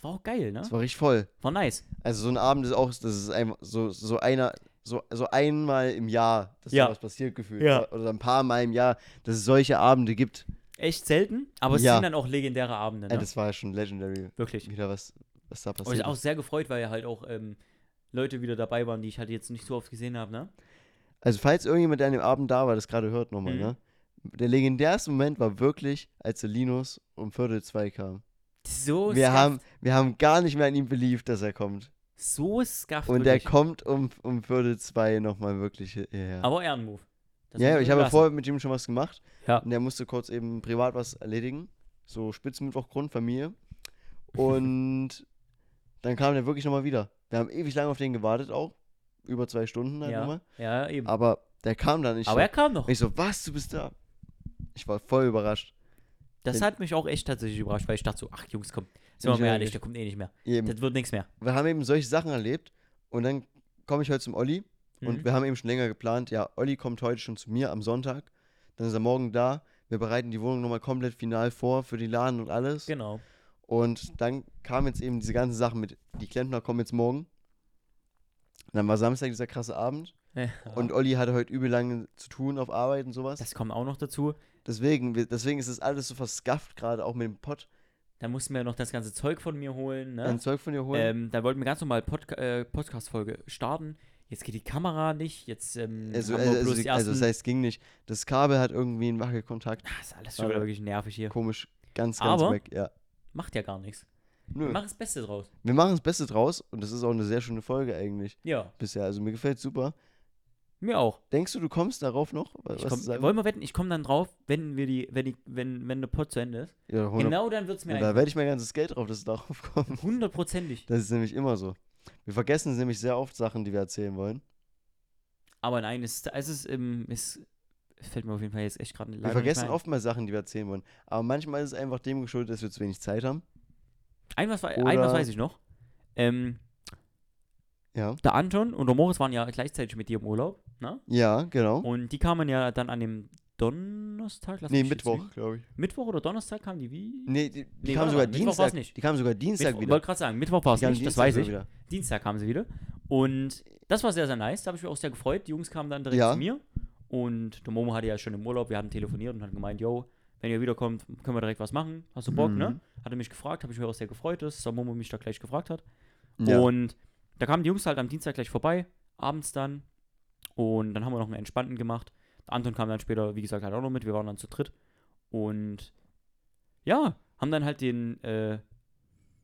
Es war auch geil, ne? Das war richtig voll. War nice. Also so ein Abend ist auch, das ist einfach so, so einer, so, so einmal im Jahr, dass Ja. da was passiert gefühlt. Ja. Oder, ein paar Mal im Jahr, dass es solche Abende gibt. Echt selten, aber es Ja. sind dann auch legendäre Abende, ne? Ey, das war ja schon legendary, Wirklich. wieder was, was da Und ich passiert auch sehr gefreut, weil ja halt auch ähm, Leute wieder dabei waren, die ich halt jetzt nicht so oft gesehen habe, ne? Also falls irgendjemand, an dem Abend da war, das gerade hört nochmal, Mhm. ne? Der legendärste Moment war wirklich, als der Linus um Viertel zwei kam. So wir, scuffed. haben, wir haben gar nicht mehr an ihn beliebt, dass er kommt. So scuffed. Und der wirklich. kommt um, um Viertel zwei nochmal wirklich hierher. Aber Ehrenmove. Das ja, ich habe lassen. vorher mit ihm schon was gemacht. Ja. Und der musste kurz eben privat was erledigen. So Spitzenmittwochgrund, Familie. Und dann kam der wirklich nochmal wieder. Wir haben ewig lange auf den gewartet auch. Über zwei Stunden halt Ja, nochmal. ja, eben. Aber der kam dann nicht. Aber er kam noch. ich so, was, du bist da? Ich war voll überrascht. Das hat mich auch echt tatsächlich überrascht, weil ich dachte so, ach Jungs, komm, sind wir mal ehrlich, nicht. der kommt eh nicht mehr. Eben. Das wird nichts mehr. Wir haben eben solche Sachen erlebt. Und dann komme ich heute zum Olli. Und Mhm. wir haben eben schon länger geplant, ja, Olli kommt heute schon zu mir am Sonntag. Dann ist er morgen da. Wir bereiten die Wohnung nochmal komplett final vor für die Laden und alles. Genau. Und dann kam jetzt eben diese ganzen Sachen mit, die Klempner kommen jetzt morgen. Und dann war Samstag dieser krasse Abend. Ja. Und Olli hatte heute übel lange zu tun auf Arbeit und sowas. das kommt auch noch dazu. Deswegen, deswegen ist das alles so verskafft gerade, auch mit dem Pott. Dann mussten wir noch das ganze Zeug von mir holen. Ne? Ein Zeug von dir holen. Ähm, dann wollten wir ganz normal Pod äh, Podcast-Folge starten. Jetzt geht die Kamera nicht. Jetzt ähm, also, haben wir also, bloß also, die also, das heißt, ging nicht. Das Kabel hat irgendwie einen Wackelkontakt. Ah, ist alles schon wieder wirklich nervig hier. Komisch. Ganz, ganz Aber- weg, ja. Macht ja gar nichts. Nö. Wir machen das Beste draus. Wir machen das Beste draus und das ist auch eine sehr schöne Folge eigentlich Ja, bisher. Also mir gefällt super. Mir auch. Denkst du, du kommst darauf noch? Ich komm, wollen wir wetten, ich komme dann drauf, wenn wir die, wenn die, wenn, wenn der Pod zu Ende ist. Ja, 100, Genau dann wird es mir da werde ich mein ganzes Geld drauf, dass es darauf kommt. Hundertprozentig. Das ist nämlich immer so. Wir vergessen nämlich sehr oft Sachen, die wir erzählen wollen. Aber nein, es, ist- es ist, ähm, es fällt mir auf jeden Fall jetzt echt gerade Wir vergessen oft mal Sachen, die wir erzählen wollen. Aber manchmal ist es einfach dem geschuldet, dass wir zu wenig Zeit haben. Ein was, Oder- ein was weiß ich noch. Ähm, Ja. der Anton und der Moritz waren ja gleichzeitig mit dir im Urlaub. Ne? Ja, genau. Und die kamen ja dann an dem Donnerstag. lass nee, Mittwoch, glaube ich. Mittwoch oder Donnerstag kamen die wie? Nee, die, die Nee, kamen sogar Mittwoch Dienstag. nicht. Die kamen sogar Dienstag Mittwoch, wieder. wollte gerade sagen, Mittwoch war es nicht, das Dienstag weiß so ich. Wieder. Dienstag kamen sie wieder. Und das war sehr, sehr nice. Da habe ich mich auch sehr gefreut. Die Jungs kamen dann direkt Ja. zu mir. Und der Momo hatte ja schon im Urlaub. Wir hatten telefoniert und hatten gemeint, yo, wenn ihr wiederkommt, können wir direkt was machen. Hast du Bock, ne? Mhm. Hat er mich gefragt, habe ich mich auch sehr gefreut, dass der Momo mich da gleich gefragt hat. Ja. Und da kamen die Jungs halt am Dienstag gleich vorbei, abends dann. Und dann haben wir noch einen entspannten gemacht. Anton kam dann später, wie gesagt, halt auch noch mit. Wir waren dann zu dritt. Und ja, haben dann halt den, äh,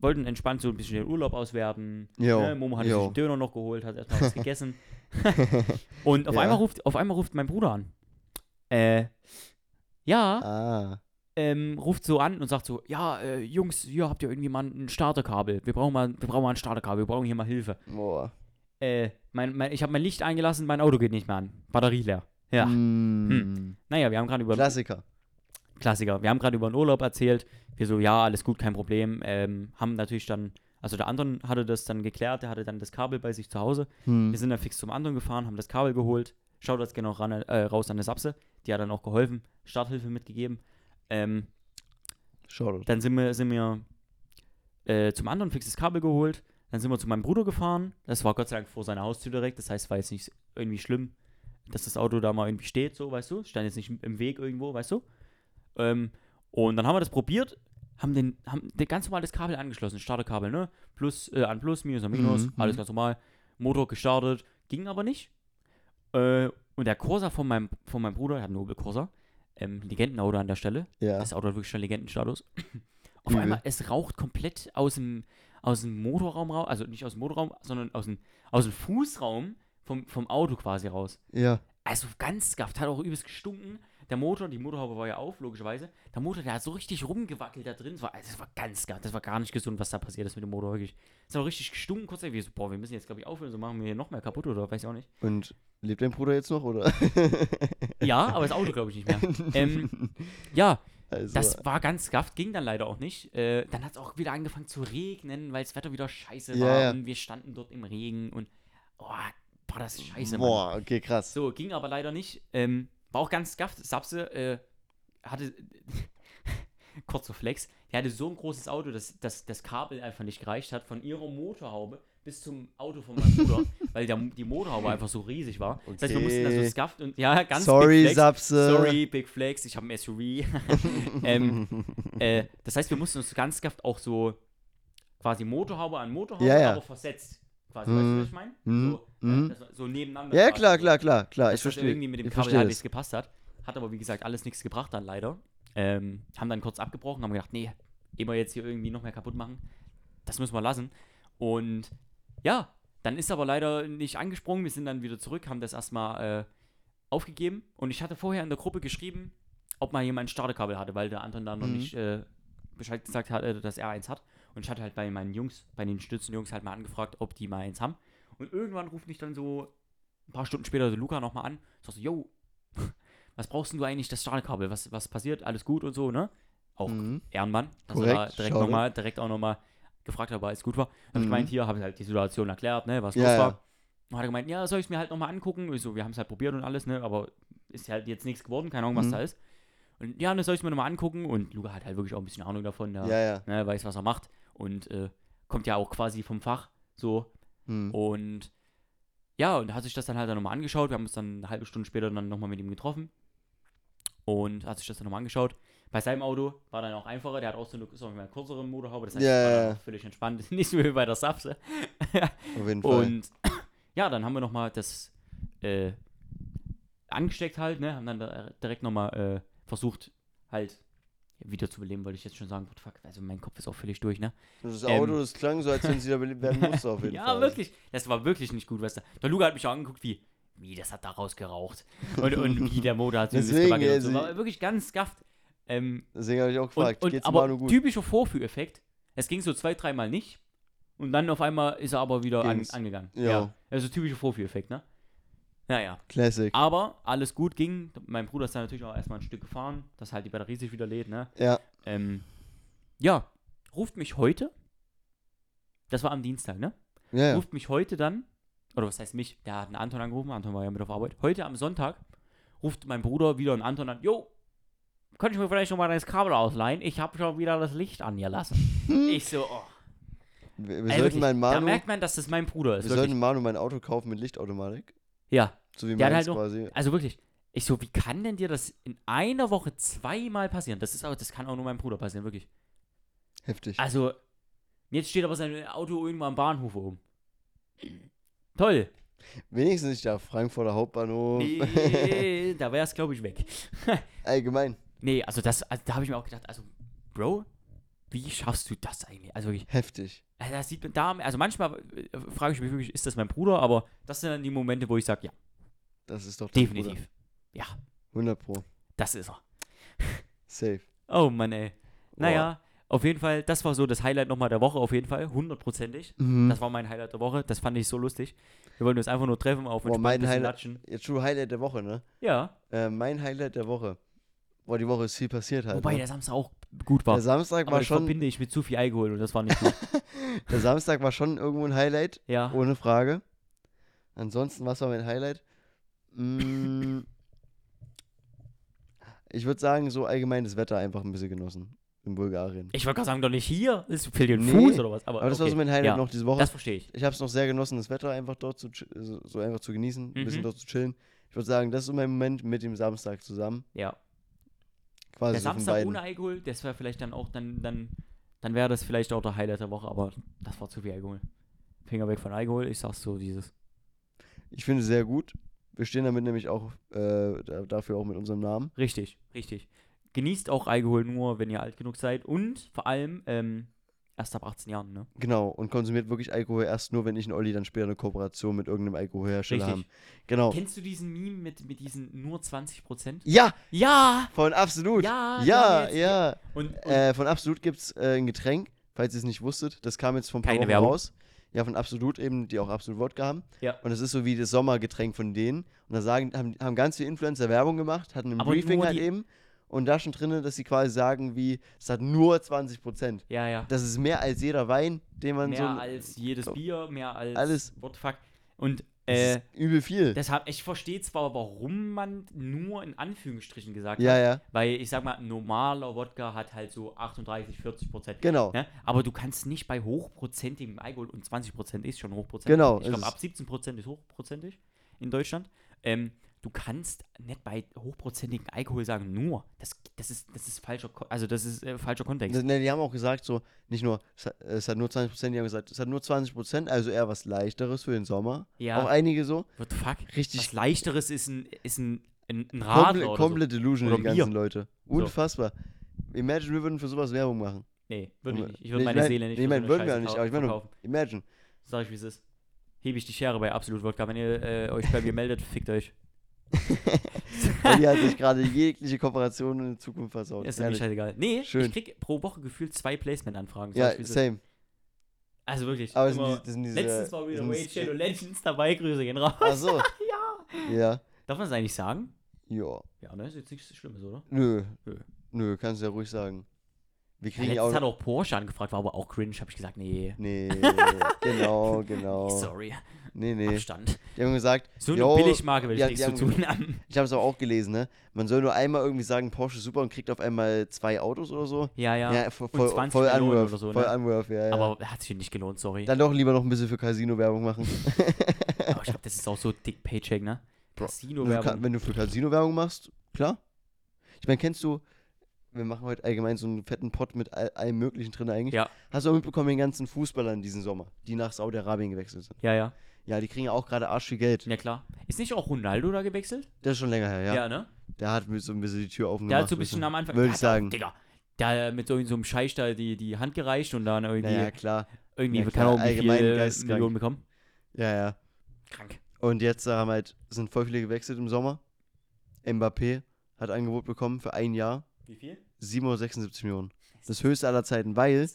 wollten entspannt so ein bisschen den Urlaub auswerten. Jo, Ne? Momo hat jo. sich einen Döner noch geholt, hat erstmal was gegessen. Und auf, Ja. einmal ruft, auf einmal ruft mein Bruder an. Äh, ja, ah. ähm, ruft so an und sagt so, ja, äh, Jungs, hier habt ihr irgendwie mal ein Starterkabel. Wir brauchen mal, wir brauchen mal ein Starterkabel, wir brauchen hier mal Hilfe. Boah. Äh, mein, mein, ich habe mein Licht eingelassen, mein Auto geht nicht mehr an. Batterie leer. Ja. Mm. Naja, wir haben gerade über Klassiker. Klassiker. Wir haben gerade über den Urlaub erzählt. Wir so, ja, alles gut, kein Problem. Ähm, haben natürlich dann, also der Anton hatte das dann geklärt, der hatte dann das Kabel bei sich zu Hause. Hm. Wir sind dann fix zum Anton gefahren, haben das Kabel geholt. Schaut das genau ran, äh, raus an der Sapse. Die hat dann auch geholfen, Starthilfe mitgegeben. Ähm, Shoutout. dann sind wir, sind wir äh, zum anderen fixes Kabel geholt. Dann sind wir zu meinem Bruder gefahren. Das war Gott sei Dank vor seiner Haustür direkt. Das heißt, es war jetzt nicht irgendwie schlimm, dass das Auto da mal irgendwie steht, so, weißt du. Stand jetzt nicht im- Weg irgendwo, weißt du. Ähm, und dann haben wir das probiert, haben den, haben den ganz normal das Kabel angeschlossen, Starterkabel, ne? Plus, äh, an Plus, Minus, an Minus, Mhm, alles mhm. ganz normal. Motor gestartet, ging aber nicht. Äh, und der Corsa von meinem, von meinem Bruder, er hat einen Opel Corsa, ähm, Legendenauto an der Stelle, Ja. das Auto hat wirklich schon Legendenstatus. Auf Übel. einmal, es raucht komplett aus dem, aus dem Motorraum raus, also nicht aus dem Motorraum, sondern aus dem, aus dem Fußraum vom, vom Auto quasi raus. Ja. Also ganz gafft, hat auch übelst gestunken. Der Motor, die Motorhaube war ja auf, logischerweise. Der Motor, der hat so richtig rumgewackelt da drin. Das war, also das war ganz gaff, das war gar nicht gesund, was da passiert ist mit dem Motor, wirklich. Es hat auch richtig gestunken, kurz wie so, boah, wir müssen jetzt, glaube ich, aufhören, so machen wir hier noch mehr kaputt oder weiß ich auch nicht. Und lebt dein Bruder jetzt noch, oder? Ja, aber das Auto, glaube ich, nicht mehr. ähm, ja, also, Das war ganz gafft, ging dann leider auch nicht. Äh, dann hat es auch wieder angefangen zu regnen, weil das Wetter wieder scheiße war ja. und wir standen dort im Regen und oh, war das scheiße, Mann. boah, okay, krass. So, ging aber leider nicht. Ähm, war auch ganz gafft. Sapse äh, hatte, kurzer Flex, der hatte so ein großes Auto, dass, dass das Kabel einfach nicht gereicht hat von ihrer Motorhaube bis zum Auto von meinem Bruder, weil der, die Motorhaube einfach so riesig war. Das heißt, wir mussten da so Okay. skafft und ja, ganz Sorry, Big Flex. Sapse. Sorry, Big Flex, ich habe ein SUV. ähm, äh, das heißt, wir mussten uns ganz gaft auch so quasi Motorhaube an Motorhaube, Ja, ja. aber versetzt. Quasi, weißt du, was ich meine? Mhm. So, ja, das war so nebeneinander. Ja, klar, klar, klar, klar. Ich verstehe. irgendwie mit dem ich Kabel halbwegs gepasst hat. Hat aber, wie gesagt, alles nichts gebracht dann leider. Ähm, haben dann kurz abgebrochen, haben gedacht, nee, wir jetzt hier irgendwie noch mehr kaputt machen, das müssen wir lassen. Und ja, dann ist aber leider nicht angesprungen. Wir sind dann wieder zurück, haben das erstmal äh, aufgegeben. Und ich hatte vorher in der Gruppe geschrieben, ob mal jemand ein Starterkabel hatte, weil der Anton da noch Mhm. nicht äh, Bescheid gesagt hat, äh, dass er eins hat. Und ich hatte halt bei meinen Jungs, bei den Stützenjungs halt mal angefragt, ob die mal eins haben. Und irgendwann ruft mich dann so ein paar Stunden später der Luca nochmal an. Sagt so, yo, was brauchst denn du eigentlich das Stahlkabel? Was, was passiert? Alles gut und so, ne? Auch Mhm. Ehrenmann, dass er da Korrekt, direkt nochmal, direkt auch nochmal gefragt hat, ob alles gut war. Dann habe ich Mhm. gemeint, hier, habe ich halt die Situation erklärt, ne, was Ja, los ja. war. Und hat er gemeint, ja, soll ich es mir halt nochmal angucken? Ich so, wir haben es halt probiert und alles, ne? Aber ist halt jetzt nichts geworden, keine Ahnung, was Mhm. da ist. Und ja, das soll ich mir nochmal angucken. Und Luca hat halt wirklich auch ein bisschen Ahnung davon, der, Ja, ja. Ne, weiß, was er macht. Und äh, kommt ja auch quasi vom Fach. So. Hm. Und ja, und hat sich das dann halt dann nochmal angeschaut. Wir haben uns dann eine halbe Stunde später dann nochmal mit ihm getroffen. Und hat sich das dann nochmal angeschaut. Bei seinem Auto war dann auch einfacher. Der hat auch so eine, so eine kürzere Motorhaube. Das heißt, Ja, das war ja, ja. völlig entspannt. Nicht so wie bei der Sapse. Auf jeden Fall. Und ja, dann haben wir nochmal das äh, angesteckt halt, ne? Haben dann da direkt nochmal äh, versucht, halt wieder zu beleben, wollte ich jetzt schon sagen. Fuck, also mein Kopf ist auch völlig durch, ne? das ähm, Auto, das klang so, als wenn wieder belebt werden musste, auf jeden ja, Fall. wirklich. Das war wirklich nicht gut, weißt du. Der Luca hat mich auch angeguckt, wie, wie, das hat da rausgeraucht. Und, und wie der Motor hat so Deswegen, gewackelt und so. also- War wirklich ganz gafft. Ähm, Deswegen habe ich auch gefragt, und, und, geht's aber gut? typischer Vorführeffekt. Es ging so zwei, dreimal nicht. Und dann auf einmal ist er aber wieder an, angegangen. Ja. Also typischer Vorführeffekt, ne? Naja. Classic. Aber alles gut ging. Mein Bruder ist dann natürlich auch erstmal ein Stück gefahren, dass halt die Batterie sich wieder lädt, ne? Ja, Ähm, ja, ruft mich heute. Das war am Dienstag, ne? ja, ja. Ruft mich heute dann, oder was heißt mich? Der hat einen Anton angerufen, Anton war ja mit auf Arbeit. Heute am Sonntag ruft mein Bruder wieder einen Anton an. Jo, könnte ich mir vielleicht noch mal das Kabel ausleihen? Ich habe schon wieder das Licht angelassen. ich so, oh. Wir, wir Ey, sollten wirklich, da Manu, merkt man, dass das mein Bruder ist. wir Wirklich. sollten Manu mein Auto kaufen mit Lichtautomatik. Ja, So wie meins halt noch- quasi. also wirklich. Ich so, wie kann denn dir das in einer Woche zweimal passieren? Das ist auch, das kann auch nur meinem Bruder passieren, wirklich. Heftig. Also, jetzt steht aber sein Auto irgendwo am Bahnhof oben. Toll. Wenigstens nicht der Frankfurter Hauptbahnhof. Nee, da wäre es, glaube ich, weg. Allgemein. Nee, also das, also da habe ich mir auch gedacht, also, Bro, wie schaffst du das eigentlich? Also wirklich, Heftig. also das sieht man da, also manchmal äh, frage ich mich wirklich, ist das mein Bruder? Aber das sind dann die Momente, wo ich sage, ja, Das ist doch definitiv. Ja, Bruder. 100 Pro. das ist er. Safe. Oh Mann, ey. Naja, auf jeden Fall, das war so das Highlight nochmal der Woche, auf jeden Fall, hundertprozentig. Mhm. Das war mein Highlight der Woche, das fand ich so lustig. Wir wollten uns einfach nur treffen, auf entspannt mein Highlight- latschen. Jetzt schon Highlight der Woche, ne? Ja, Äh, mein Highlight der Woche. Boah, die Woche ist viel passiert halt. wobei ne? der Samstag auch gut war. der Samstag Aber war schon, verbinde ich mit zu viel Alkohol und das war nicht gut. der Samstag war schon irgendwo ein Highlight, ja. ohne Frage. Ansonsten, was war mein Highlight? Mm, ich würde sagen, so allgemein das Wetter einfach ein bisschen genossen in Bulgarien. Ich wollte gerade sagen, doch nicht hier. Ist fehlt dir ein Nee, Fuß oder was? Aber, Aber das war okay. so mein Highlight ja, noch diese Woche. Das verstehe ich. ich habe es noch sehr genossen, das Wetter einfach dort zu, so, einfach zu genießen, ein bisschen Mhm. dort zu chillen. Ich würde sagen, das ist so mein Moment mit dem Samstag zusammen. Ja. Quasi der Samstag ohne Alkohol, das wäre vielleicht dann auch, dann, dann, dann wäre das vielleicht auch der Highlight der Woche, aber das war zu viel Alkohol. Finger weg von Alkohol, ich sag's so, dieses. Ich finde es sehr gut. Wir stehen damit nämlich auch äh, da, dafür auch mit unserem Namen. Richtig, richtig. Genießt auch Alkohol nur, wenn ihr alt genug seid und vor allem ähm, erst ab 18 Jahren, ne? Genau. Und konsumiert wirklich Alkohol erst nur, wenn ich und Olli dann später eine Kooperation mit irgendeinem Alkoholhersteller Richtig. haben. Genau. Kennst du diesen Meme mit, mit diesen nur 20%? Ja, Ja! von Absolut. Ja, ja, ja. Und, und Äh, von Absolut gibt es äh, ein Getränk, falls ihr es nicht wusstet. Das kam jetzt von paar Keine Wochen Werbung. raus. Ja, von Absolut eben, die auch Absolut Wodka haben. Ja. Und das ist so wie das Sommergetränk von denen. Und da sagen, haben, haben ganz viele Influencer Werbung gemacht, hatten ein Aber Briefing halt eben. Und da schon drin, dass sie quasi sagen, wie, es hat nur 20 Prozent. ja, ja. Das ist mehr als jeder Wein, den man mehr so. als jedes Bier, mehr als Alles. what the fuck. Und das äh, ist übel viel. deshalb, ich verstehe zwar, warum man nur in Anführungsstrichen gesagt Ja, hat, ja, weil ich sag mal, normaler Wodka hat halt so 38, 40 Prozent. genau. Ne? Aber du kannst nicht bei hochprozentigem Alkohol, und 20 Prozent ist schon hochprozentig. Genau, Ich glaube, ab 17 Prozent ist hochprozentig in Deutschland. Ähm, du kannst nicht bei hochprozentigem Alkohol sagen, nur. Das, das, ist, das ist falscher, also das ist äh, falscher Kontext. Das, ne, die haben auch gesagt, so, nicht nur, es hat, es hat nur 20 Prozent, die haben gesagt, es hat nur 20 Prozent, also eher was Leichteres für den Sommer. Ja. Auch einige so. What the fuck? Richtig Was leichteres ist ein, ist ein, ein, ein Radler Komple komplett delusional, Oder die Bier. ganzen Leute. Unfassbar. Imagine, wir würden für sowas Werbung machen. so. Nee, würde ich Nee, nicht. Ich würde ich meine mein- Seele nicht nee, für mein, so würden wir nicht, aber ich meine, imagine. Sag ich, wie es ist. Hebe ich die Schere bei Absolut Wodka. Wenn ihr äh, euch bei mir meldet, fickt euch. Weil die hat sich gerade jegliche Kooperation in Zukunft versaut. Ist mir scheißegal. Nee, Schön. ich krieg pro Woche gefühlt zwei Placement-Anfragen. Ja, same. Also wirklich. Aber immer- sind diese, Letztens war wieder diese- Shadow Legends dabei. Grüße gehen raus. Ach so. ja. Ja. Darf man das eigentlich sagen? Ja. Ja, ne? Ist jetzt nichts Schlimmes, oder? Nö. Nö. Nö, kannst du ja ruhig sagen. Wir kriegen ja letztens hat auch. auch Porsche angefragt, war aber auch cringe. Hab ich gesagt, nee. Nee, genau, genau. Sorry. Nee, nee. Abstand. Die haben gesagt, So eine Billigmarke will ich ja, nichts zu haben- tun haben. ich habe es aber auch gelesen, ne? Man soll nur einmal irgendwie sagen, Porsche ist super und kriegt auf einmal zwei Autos oder so. Ja, ja. voll, Und voll, 20 voll Millionen Unworth, oder so, voll ne? Unworth, ja, ja. Aber hat sich nicht gelohnt, sorry. Dann doch lieber noch ein bisschen für Casino-Werbung machen. Aber ich glaube, das ist auch so dick Paycheck, ne? Bro, Casino Wenn du, wenn für Casino-Werbung machst, klar. Ich meine, kennst du, wir machen heute allgemein so einen fetten Pot mit all, allem Möglichen drin eigentlich. Ja. Hast du auch mitbekommen, den ganzen Fußballern diesen Sommer, die nach Saudi-Arabien gewechselt sind? Ja, ja. Ja, die kriegen ja auch gerade arsch viel Geld. Ja, klar. Ist nicht auch Ronaldo da gewechselt? Das ist schon länger her, ja. ne? Der hat mir so ein bisschen die Tür offen Der hat so ein bisschen am Anfang. Würde der ich auch- sagen. Digga. Der hat mit so, so einem Scheich da die, die Hand gereicht und dann irgendwie, Naja, klar. irgendwie ja, klar, wie allgemein viel geisteskrank. Millionen bekommen. Ja, ja. Krank. Und jetzt äh, haben halt, sind voll viele gewechselt im Sommer. Mbappé hat Angebot bekommen für ein Jahr. Wie viel? 776 Millionen. Das höchste aller Zeiten, weil,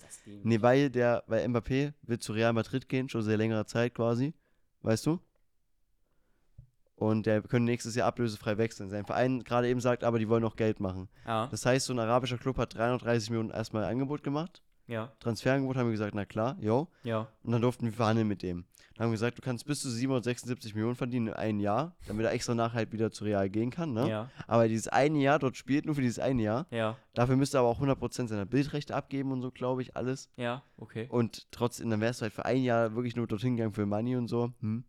nee, weil der, weil Mbappé will zu Real Madrid gehen, schon seit längerer Zeit quasi. Weißt du? Und der können nächstes Jahr ablösefrei wechseln. Sein Verein gerade eben sagt, aber die wollen noch Geld machen. Ja, Das heißt, so ein arabischer Club hat 330 Millionen erstmal Angebot gemacht. Ja, Transferangebot haben wir gesagt, na klar, yo. ja. Und dann durften wir verhandeln mit dem. Dann haben wir gesagt, du kannst bis zu 776 Millionen verdienen in einem Jahr, damit er extra nachher halt wieder zu Real gehen kann, ne? Ja, Aber dieses eine Jahr, dort spielt nur für dieses eine Jahr. ja, Dafür müsste er aber auch 100% seiner Bildrechte abgeben und so, glaube ich, alles. ja, okay. Und trotzdem, dann wärst du halt für ein Jahr wirklich nur dorthin gegangen für Money und so. Hm.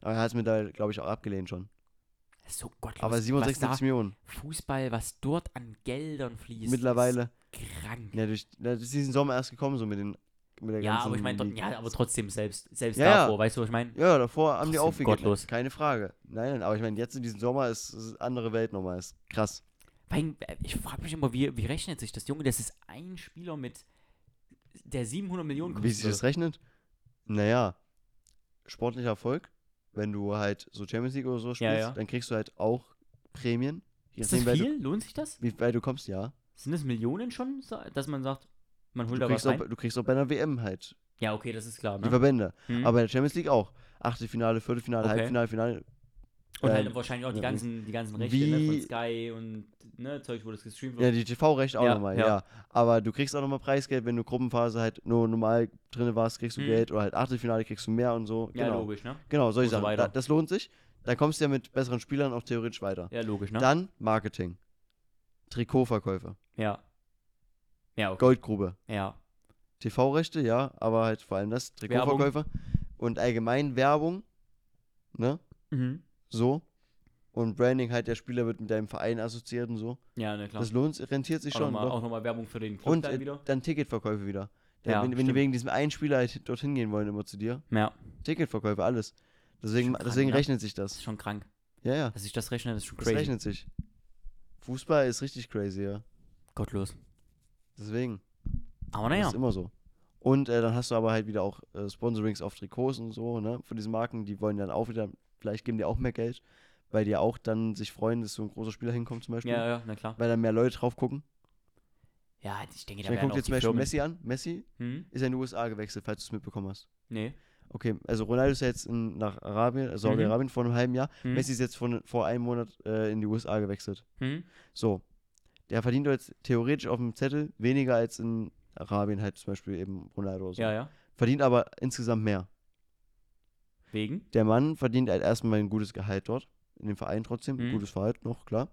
Aber er hat es mir da, glaube ich, auch abgelehnt schon. So gottlos. Aber was 776 da Millionen Fußball, was dort an Geldern fließt. mittlerweile. Ist krank. Ja, durch, das ist diesen Sommer erst gekommen, so mit den. Mit der Ja, ganzen aber ich meine, ja, aber trotzdem selbst, selbst Ja, ja. davor, weißt du, was ich meine? Ja, davor haben die auch Trotzdem viel gottlos. Keine Frage. Nein, nein, aber ich meine, jetzt in diesem Sommer ist es andere Welt nochmal. Ist krass. Weil, äh, ich frage mich immer, wie, wie rechnet sich das? Junge, das ist ein Spieler mit, der 700 Millionen Wie sich das kostet. rechnet? Naja, sportlicher Erfolg. Wenn du halt so Champions League oder so spielst, ja. dann kriegst du halt auch Prämien. Ist das viel? Lohnt sich das? Wie weit du kommst, ja. Sind das Millionen schon, so- dass man sagt, man holt Du da was rein? auch, du kriegst auch bei einer WM halt Ja, okay, das ist klar. die Ne? Verbände. Hm. Aber bei der Champions League auch. Achtelfinale, Viertelfinale, Okay. Halbfinale, Finale. und ähm, halt wahrscheinlich auch die ja, ganzen, die ganzen Rechte ne, von Sky und ne, Zeug, wo das gestreamt Ja, wird. die TV-Rechte auch Ja, nochmal, ja. ja. Aber du kriegst auch nochmal Preisgeld, wenn du Gruppenphase halt nur normal drin warst, kriegst du Mhm. Geld. Oder halt Achtelfinale kriegst du mehr und so. Ja, genau. logisch, ne? Genau, solche so Sachen. weiter. Da, das lohnt sich. Dann kommst du ja mit besseren Spielern auch theoretisch weiter. Ja, logisch, ne? Dann Marketing. Trikotverkäufe. Ja. Ja, okay. Goldgrube. Ja. TV-Rechte, ja, aber halt vor allem das. Trikotverkäufe. Und allgemein Werbung. Ne? Mhm. So. Und Branding halt, der Spieler wird mit deinem Verein assoziiert und so. Ja, ne, klar. Das lohnt, rentiert sich auch schon. nochmal doch. auch noch mal Werbung für den Club Und dann äh, wieder. dann Ticketverkäufe wieder. Der, Ja, wenn, wenn die wegen diesem einen Spieler halt dorthin gehen wollen, immer zu dir. Ja, Ticketverkäufe, alles. Deswegen, krank, deswegen ne? rechnet sich das das. ist schon krank. Ja, ja. Dass ich das rechne, das ist schon Das crazy. rechnet sich. Fußball ist richtig crazy, ja. Gottlos. Deswegen. Aber Das naja. ist immer so. Und äh, dann hast du aber halt wieder auch äh, Sponsorings auf Trikots und so, ne? Von diesen Marken, die wollen dann auch wieder, vielleicht geben die auch mehr Geld, weil die auch dann sich freuen, dass so ein großer Spieler hinkommt zum Beispiel. Ja, ja, na klar. Weil dann mehr Leute drauf gucken. Ja, ich denke, da werden guck auch dir zum Beispiel Firmen... Messi an. Messi Hm? ist ja in die USA gewechselt, falls du es mitbekommen hast. Nee. Okay, also Ronaldo ist ja jetzt in, nach Arabien, äh, Saudi-Arabien vor einem halben Jahr. Hm? Messi ist jetzt vor, vor einem Monat äh, in die USA gewechselt. Hm? So. Der verdient jetzt theoretisch auf dem Zettel weniger als in Arabien halt zum Beispiel eben Ronaldo oder so. Ja, ja. Verdient aber insgesamt mehr. Wegen? Der Mann verdient halt erstmal ein gutes Gehalt dort, in dem Verein trotzdem, Mhm. gutes Gehalt noch, klar.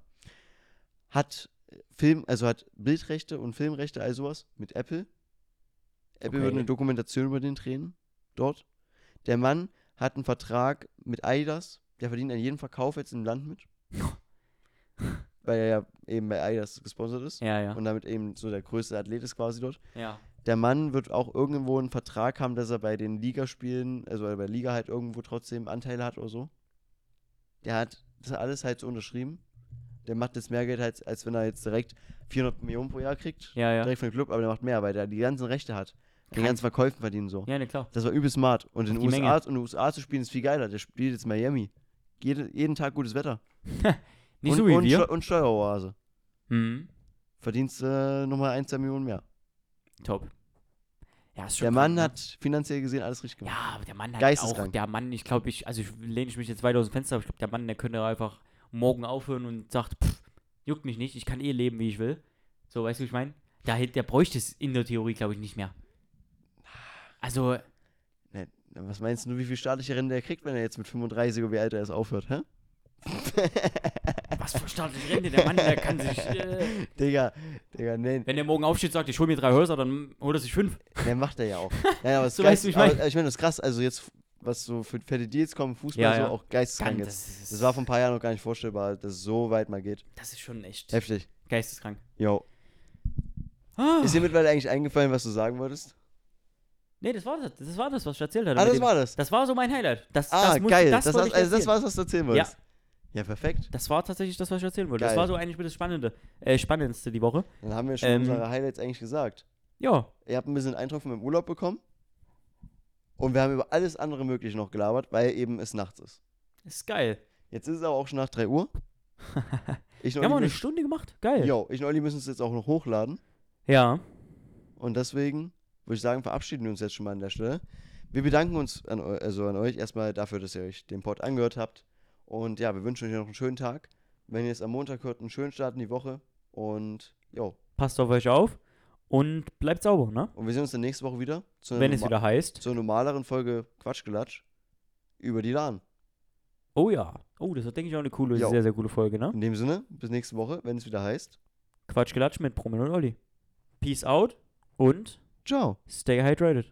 Hat Film, also hat Bildrechte und Filmrechte, all sowas mit Apple. Apple Okay. wird eine Dokumentation über den drehen, dort. Der Mann hat einen Vertrag mit Adidas, der verdient an jedem Verkauf jetzt im Land mit. Weil er ja eben bei Adidas gesponsert ist Ja, ja. und damit eben so der größte Athlet ist quasi dort. Ja. Der Mann wird auch irgendwo einen Vertrag haben, dass er bei den Ligaspielen, also bei der Liga halt irgendwo trotzdem Anteile hat oder so. Der hat das alles halt so unterschrieben. Der macht jetzt mehr Geld, als, als wenn er jetzt direkt 400 Millionen pro Jahr kriegt. Ja, ja. Direkt von dem Club, aber der macht mehr, weil der die ganzen Rechte hat. Den ganzen Verkäufen verdienen so. Ja, ne, klar. Das war übel smart. Und in den USA, in den USA zu spielen ist viel geiler. Der spielt jetzt Miami. Jede, jeden Tag gutes Wetter. Nicht und, so wie und, wir. Steu- und Steueroase. Hm. Verdienst äh, nochmal ein, zwei Millionen mehr. Top. Ja, ist schon Der Mann ne? hat finanziell gesehen alles richtig gemacht. Ja, aber der Mann hat auch, der Mann, ich glaube, ich, also ich lehne ich mich jetzt weiter aus dem Fenster, aber ich glaube, der Mann, der könnte einfach morgen aufhören und sagt, pff, juckt mich nicht, ich kann eh leben, wie ich will. So, weißt du, wie ich meine? Der, der bräuchte es in der Theorie, glaube ich, nicht mehr. Also, Na, Was meinst du, wie viel staatliche Rente er kriegt, wenn er jetzt mit 35 oder wie alt er ist aufhört, hä? Was für staatliche Rente? Der Mann, der kann sich. Äh, Digga, Digga, nee, wenn der morgen aufsteht und sagt, ich hol mir drei Häuser, dann holt er sich fünf. der macht er ja auch. Ja, aber So ist weißt du, ich mein. aber, ich meine, das ist krass, also jetzt, was so für fette Deals kommen, Fußball Ja, so, ja. auch geisteskrank Ganz- jetzt. das, Das war vor ein paar Jahren noch gar nicht vorstellbar, dass es so weit mal geht. das ist schon echt Heftig. geisteskrank. Jo. Ah. Ist dir mittlerweile eigentlich eingefallen, was du sagen wolltest? Nee, das war das. Das war das, was ich erzählt hatte. Ah, das dem- war das. das war so mein Highlight. Das, Ah, das muss- geil. Das, Das, also das war, was du erzählen wolltest. Ja, perfekt. Das war tatsächlich das, was ich erzählen wollte. Das Geil. war so eigentlich mit das Spannende, äh, Spannendste die Woche. Dann haben wir schon Ähm, unsere Highlights eigentlich gesagt. Ja, Ihr habt ein bisschen Eindruck von meinem Urlaub bekommen. Und wir haben über alles andere Mögliche noch gelabert, weil eben es nachts ist. ist geil. Jetzt ist es aber auch schon nach 3 Uhr. Ich Wir haben auch eine Stunde gemacht. Geil. jo, ich und Olli müssen es jetzt auch noch hochladen. Ja. Und deswegen würde ich sagen, verabschieden wir uns jetzt schon mal an der Stelle. Wir bedanken uns an, also an euch erstmal dafür, dass ihr euch den Pod angehört habt. Und ja, wir wünschen euch noch einen schönen Tag. Wenn ihr es am Montag hört, einen schönen Start in die Woche. Und jo, Passt auf euch auf und bleibt sauber, ne? und wir sehen uns dann nächste Woche wieder Wenn es wieder heißt. zur normaleren Folge Quatschgelatsch über die LAN. Oh ja. Oh, das wird, denke ich, auch eine coole, Jo. sehr, sehr coole Folge, ne? In dem Sinne, bis nächste Woche, wenn es wieder heißt. Quatsch Gelatsch mit Promin und Olli. Peace out und Ciao. stay hydrated.